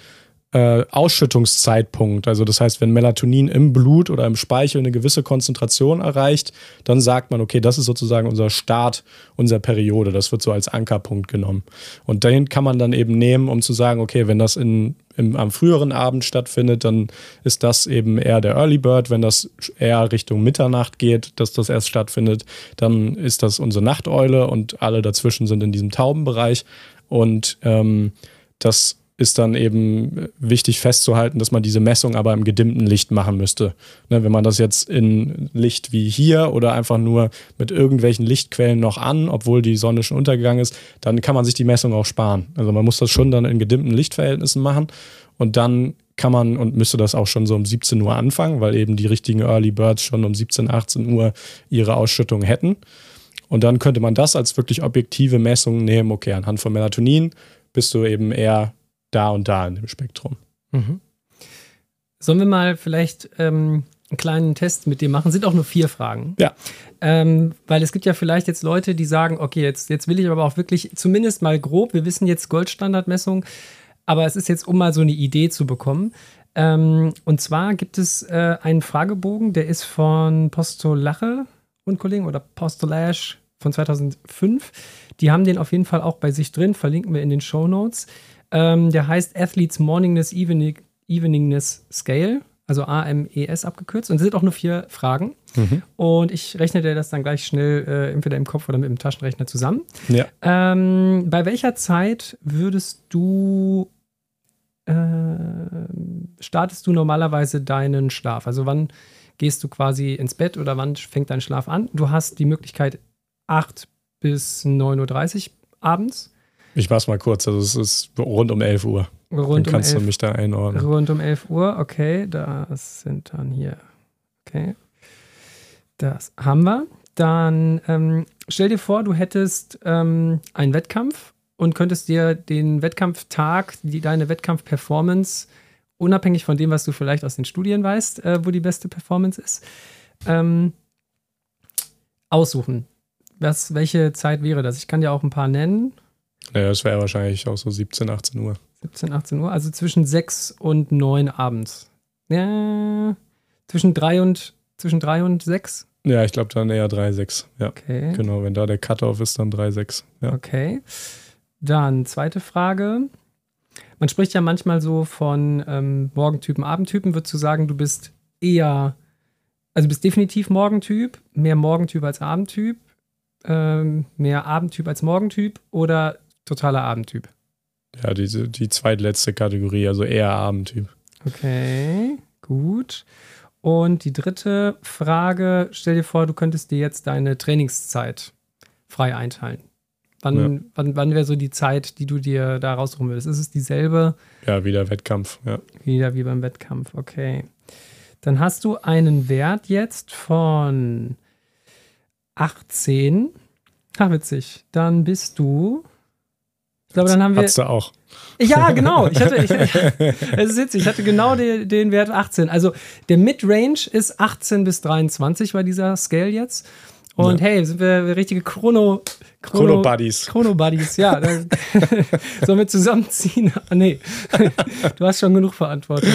[SPEAKER 1] äh, Ausschüttungszeitpunkt. Also das heißt, wenn Melatonin im Blut oder im Speichel eine gewisse Konzentration erreicht, dann sagt man, okay, das ist sozusagen unser Start unserer Periode. Das wird so als Ankerpunkt genommen. Und dahin kann man dann eben nehmen, um zu sagen, okay, wenn das in, im, am früheren Abend stattfindet, dann ist das eben eher der Early Bird. Wenn das eher Richtung Mitternacht geht, dass das erst stattfindet, dann ist das unsere Nachteule und alle dazwischen sind in diesem Taubenbereich. Und ähm, das ist dann eben wichtig festzuhalten, dass man diese Messung aber im gedimmten Licht machen müsste. Ne, wenn man das jetzt in Licht wie hier oder einfach nur mit irgendwelchen Lichtquellen noch an, obwohl die Sonne schon untergegangen ist, dann kann man sich die Messung auch sparen. Also man muss das schon dann in gedimmten Lichtverhältnissen machen und dann kann man und müsste das auch schon so um 17 Uhr anfangen, weil eben die richtigen Early Birds schon um 17, 18 Uhr ihre Ausschüttung hätten. Und dann könnte man das als wirklich objektive Messung nehmen. Okay, anhand von Melatonin bist du eben eher da und da in dem Spektrum. Mhm.
[SPEAKER 2] Sollen wir mal vielleicht ähm, einen kleinen Test mit dir machen? Sind auch nur vier Fragen.
[SPEAKER 1] Ja.
[SPEAKER 2] Ähm, weil es gibt ja vielleicht jetzt Leute, die sagen, okay, jetzt, jetzt will ich aber auch wirklich zumindest mal grob, wir wissen jetzt Goldstandardmessung, aber es ist jetzt, um mal so eine Idee zu bekommen. Ähm, und zwar gibt es äh, einen Fragebogen, der ist von Postolache und Kollegen oder Postolash von 2005. Die haben den auf jeden Fall auch bei sich drin, verlinken wir in den Show Notes. Ähm, der heißt Athletes Morningness Evening, Eveningness Scale, also AMES abgekürzt. Und es sind auch nur vier Fragen. Mhm. Und ich rechne dir das dann gleich schnell äh, entweder im Kopf oder mit dem Taschenrechner zusammen.
[SPEAKER 1] Ja.
[SPEAKER 2] Ähm, bei welcher Zeit würdest du äh, startest du normalerweise deinen Schlaf? Also wann gehst du quasi ins Bett oder wann fängt dein Schlaf an? Du hast die Möglichkeit 8 bis 9.30 Uhr abends.
[SPEAKER 1] Ich mach's mal kurz, also es ist rund um 11 Uhr.
[SPEAKER 2] Rund
[SPEAKER 1] dann kannst
[SPEAKER 2] um 11,
[SPEAKER 1] du mich da einordnen.
[SPEAKER 2] Rund um 11 Uhr, okay, das sind dann hier, okay. Das haben wir. Dann ähm, stell dir vor, du hättest ähm, einen Wettkampf und könntest dir den Wettkampftag, die, deine Wettkampfperformance, unabhängig von dem, was du vielleicht aus den Studien weißt, äh, wo die beste Performance ist, ähm, aussuchen. Was, welche Zeit wäre das? Ich kann dir auch ein paar nennen.
[SPEAKER 1] Naja, das wäre wahrscheinlich auch so 17, 18 Uhr.
[SPEAKER 2] 17, 18 Uhr, also zwischen 6 und 9 abends. Ja, zwischen 3 und, zwischen 3 und 6?
[SPEAKER 1] Ja, ich glaube dann eher 3, 6. Ja.
[SPEAKER 2] Okay.
[SPEAKER 1] Genau, wenn da der Cut-Off ist, dann 3, 6. Ja.
[SPEAKER 2] Okay. Dann zweite Frage. Man spricht ja manchmal so von ähm, Morgentypen, Abendtypen. Würdest du sagen, du bist eher, also bist definitiv Morgentyp, mehr Morgentyp als Abendtyp, ähm, mehr Abendtyp als Morgentyp oder totaler Abendtyp?
[SPEAKER 1] Ja, diese, die zweitletzte Kategorie, also eher Abendtyp.
[SPEAKER 2] Okay, gut. Und die dritte Frage, stell dir vor, du könntest dir jetzt deine Trainingszeit frei einteilen. Wann, ja. wann, wann wäre so die Zeit, die du dir da raussuchen würdest? Ist es dieselbe?
[SPEAKER 1] Ja, wieder Wettkampf, ja.
[SPEAKER 2] Wieder wie beim Wettkampf, okay. Dann hast du einen Wert jetzt von 18. Ach, witzig. Dann bist du.
[SPEAKER 1] Ich glaube, dann haben wir. Hast du auch.
[SPEAKER 2] Ja, genau. Ich hatte, ich, es ist witzig, ich hatte genau den, den Wert 18. Also der Midrange ist 18 bis 23 bei dieser Scale jetzt. Und ja. hey, sind wir richtige Chrono,
[SPEAKER 1] Chrono, Buddies.
[SPEAKER 2] Chrono Buddies, ja. Sollen wir zusammenziehen? Ah, nee. Du hast schon genug Verantwortung.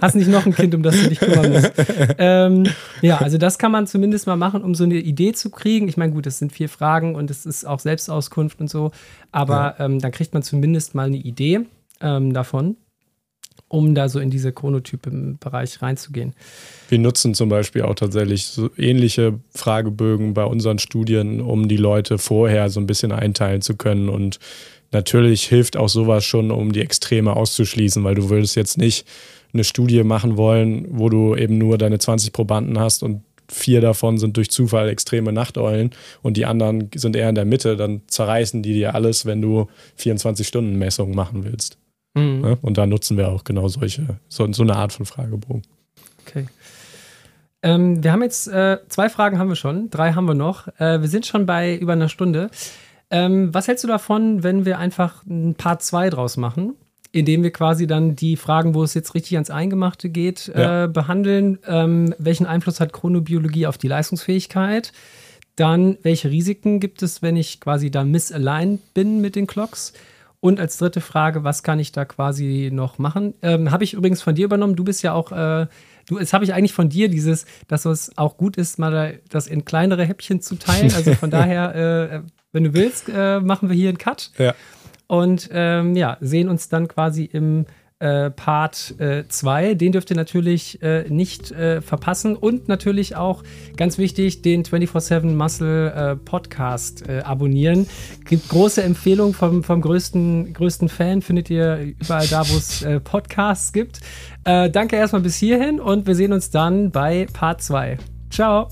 [SPEAKER 2] Hast nicht noch ein Kind, um das du dich kümmern musst. Ähm, ja, also das kann man zumindest mal machen, um so eine Idee zu kriegen. Ich meine, gut, das sind vier Fragen und es ist auch Selbstauskunft und so. Aber ja. ähm, dann kriegt man zumindest mal eine Idee ähm, davon um da so in diese Chronotypen-Bereich reinzugehen.
[SPEAKER 1] Wir nutzen zum Beispiel auch tatsächlich so ähnliche Fragebögen bei unseren Studien, um die Leute vorher so ein bisschen einteilen zu können. Und natürlich hilft auch sowas schon, um die Extreme auszuschließen, weil du würdest jetzt nicht eine Studie machen wollen, wo du eben nur deine 20 Probanden hast und vier davon sind durch Zufall extreme Nachteulen und die anderen sind eher in der Mitte, dann zerreißen die dir alles, wenn du 24-Stunden-Messungen machen willst. Mhm. Ne? Und da nutzen wir auch genau solche, so, so eine Art von Fragebogen.
[SPEAKER 2] Okay. Ähm, wir haben jetzt äh, zwei Fragen haben wir schon, drei haben wir noch. Äh, wir sind schon bei über einer Stunde. Ähm, was hältst du davon, wenn wir einfach ein Part 2 draus machen? Indem wir quasi dann die Fragen, wo es jetzt richtig ans Eingemachte geht, ja. äh, behandeln. Ähm, welchen Einfluss hat Chronobiologie auf die Leistungsfähigkeit? Dann, welche Risiken gibt es, wenn ich quasi da misaligned bin mit den Clocks? Und als dritte Frage, was kann ich da quasi noch machen? Ähm, habe ich übrigens von dir übernommen. Du bist ja auch, äh, du, jetzt habe ich eigentlich von dir dieses, dass es auch gut ist, mal das in kleinere Häppchen zu teilen. Also von daher, äh, wenn du willst, äh, machen wir hier einen Cut.
[SPEAKER 1] Ja.
[SPEAKER 2] Und ähm, ja, sehen uns dann quasi im äh, Part 2. Äh, den dürft ihr natürlich äh, nicht äh, verpassen. Und natürlich auch ganz wichtig, den 24-7 Muscle äh, Podcast äh, abonnieren. Gibt große Empfehlung vom, vom größten, größten Fan, findet ihr überall da, wo es Podcasts gibt. danke erstmal bis hierhin und wir sehen uns dann bei Part 2. Ciao.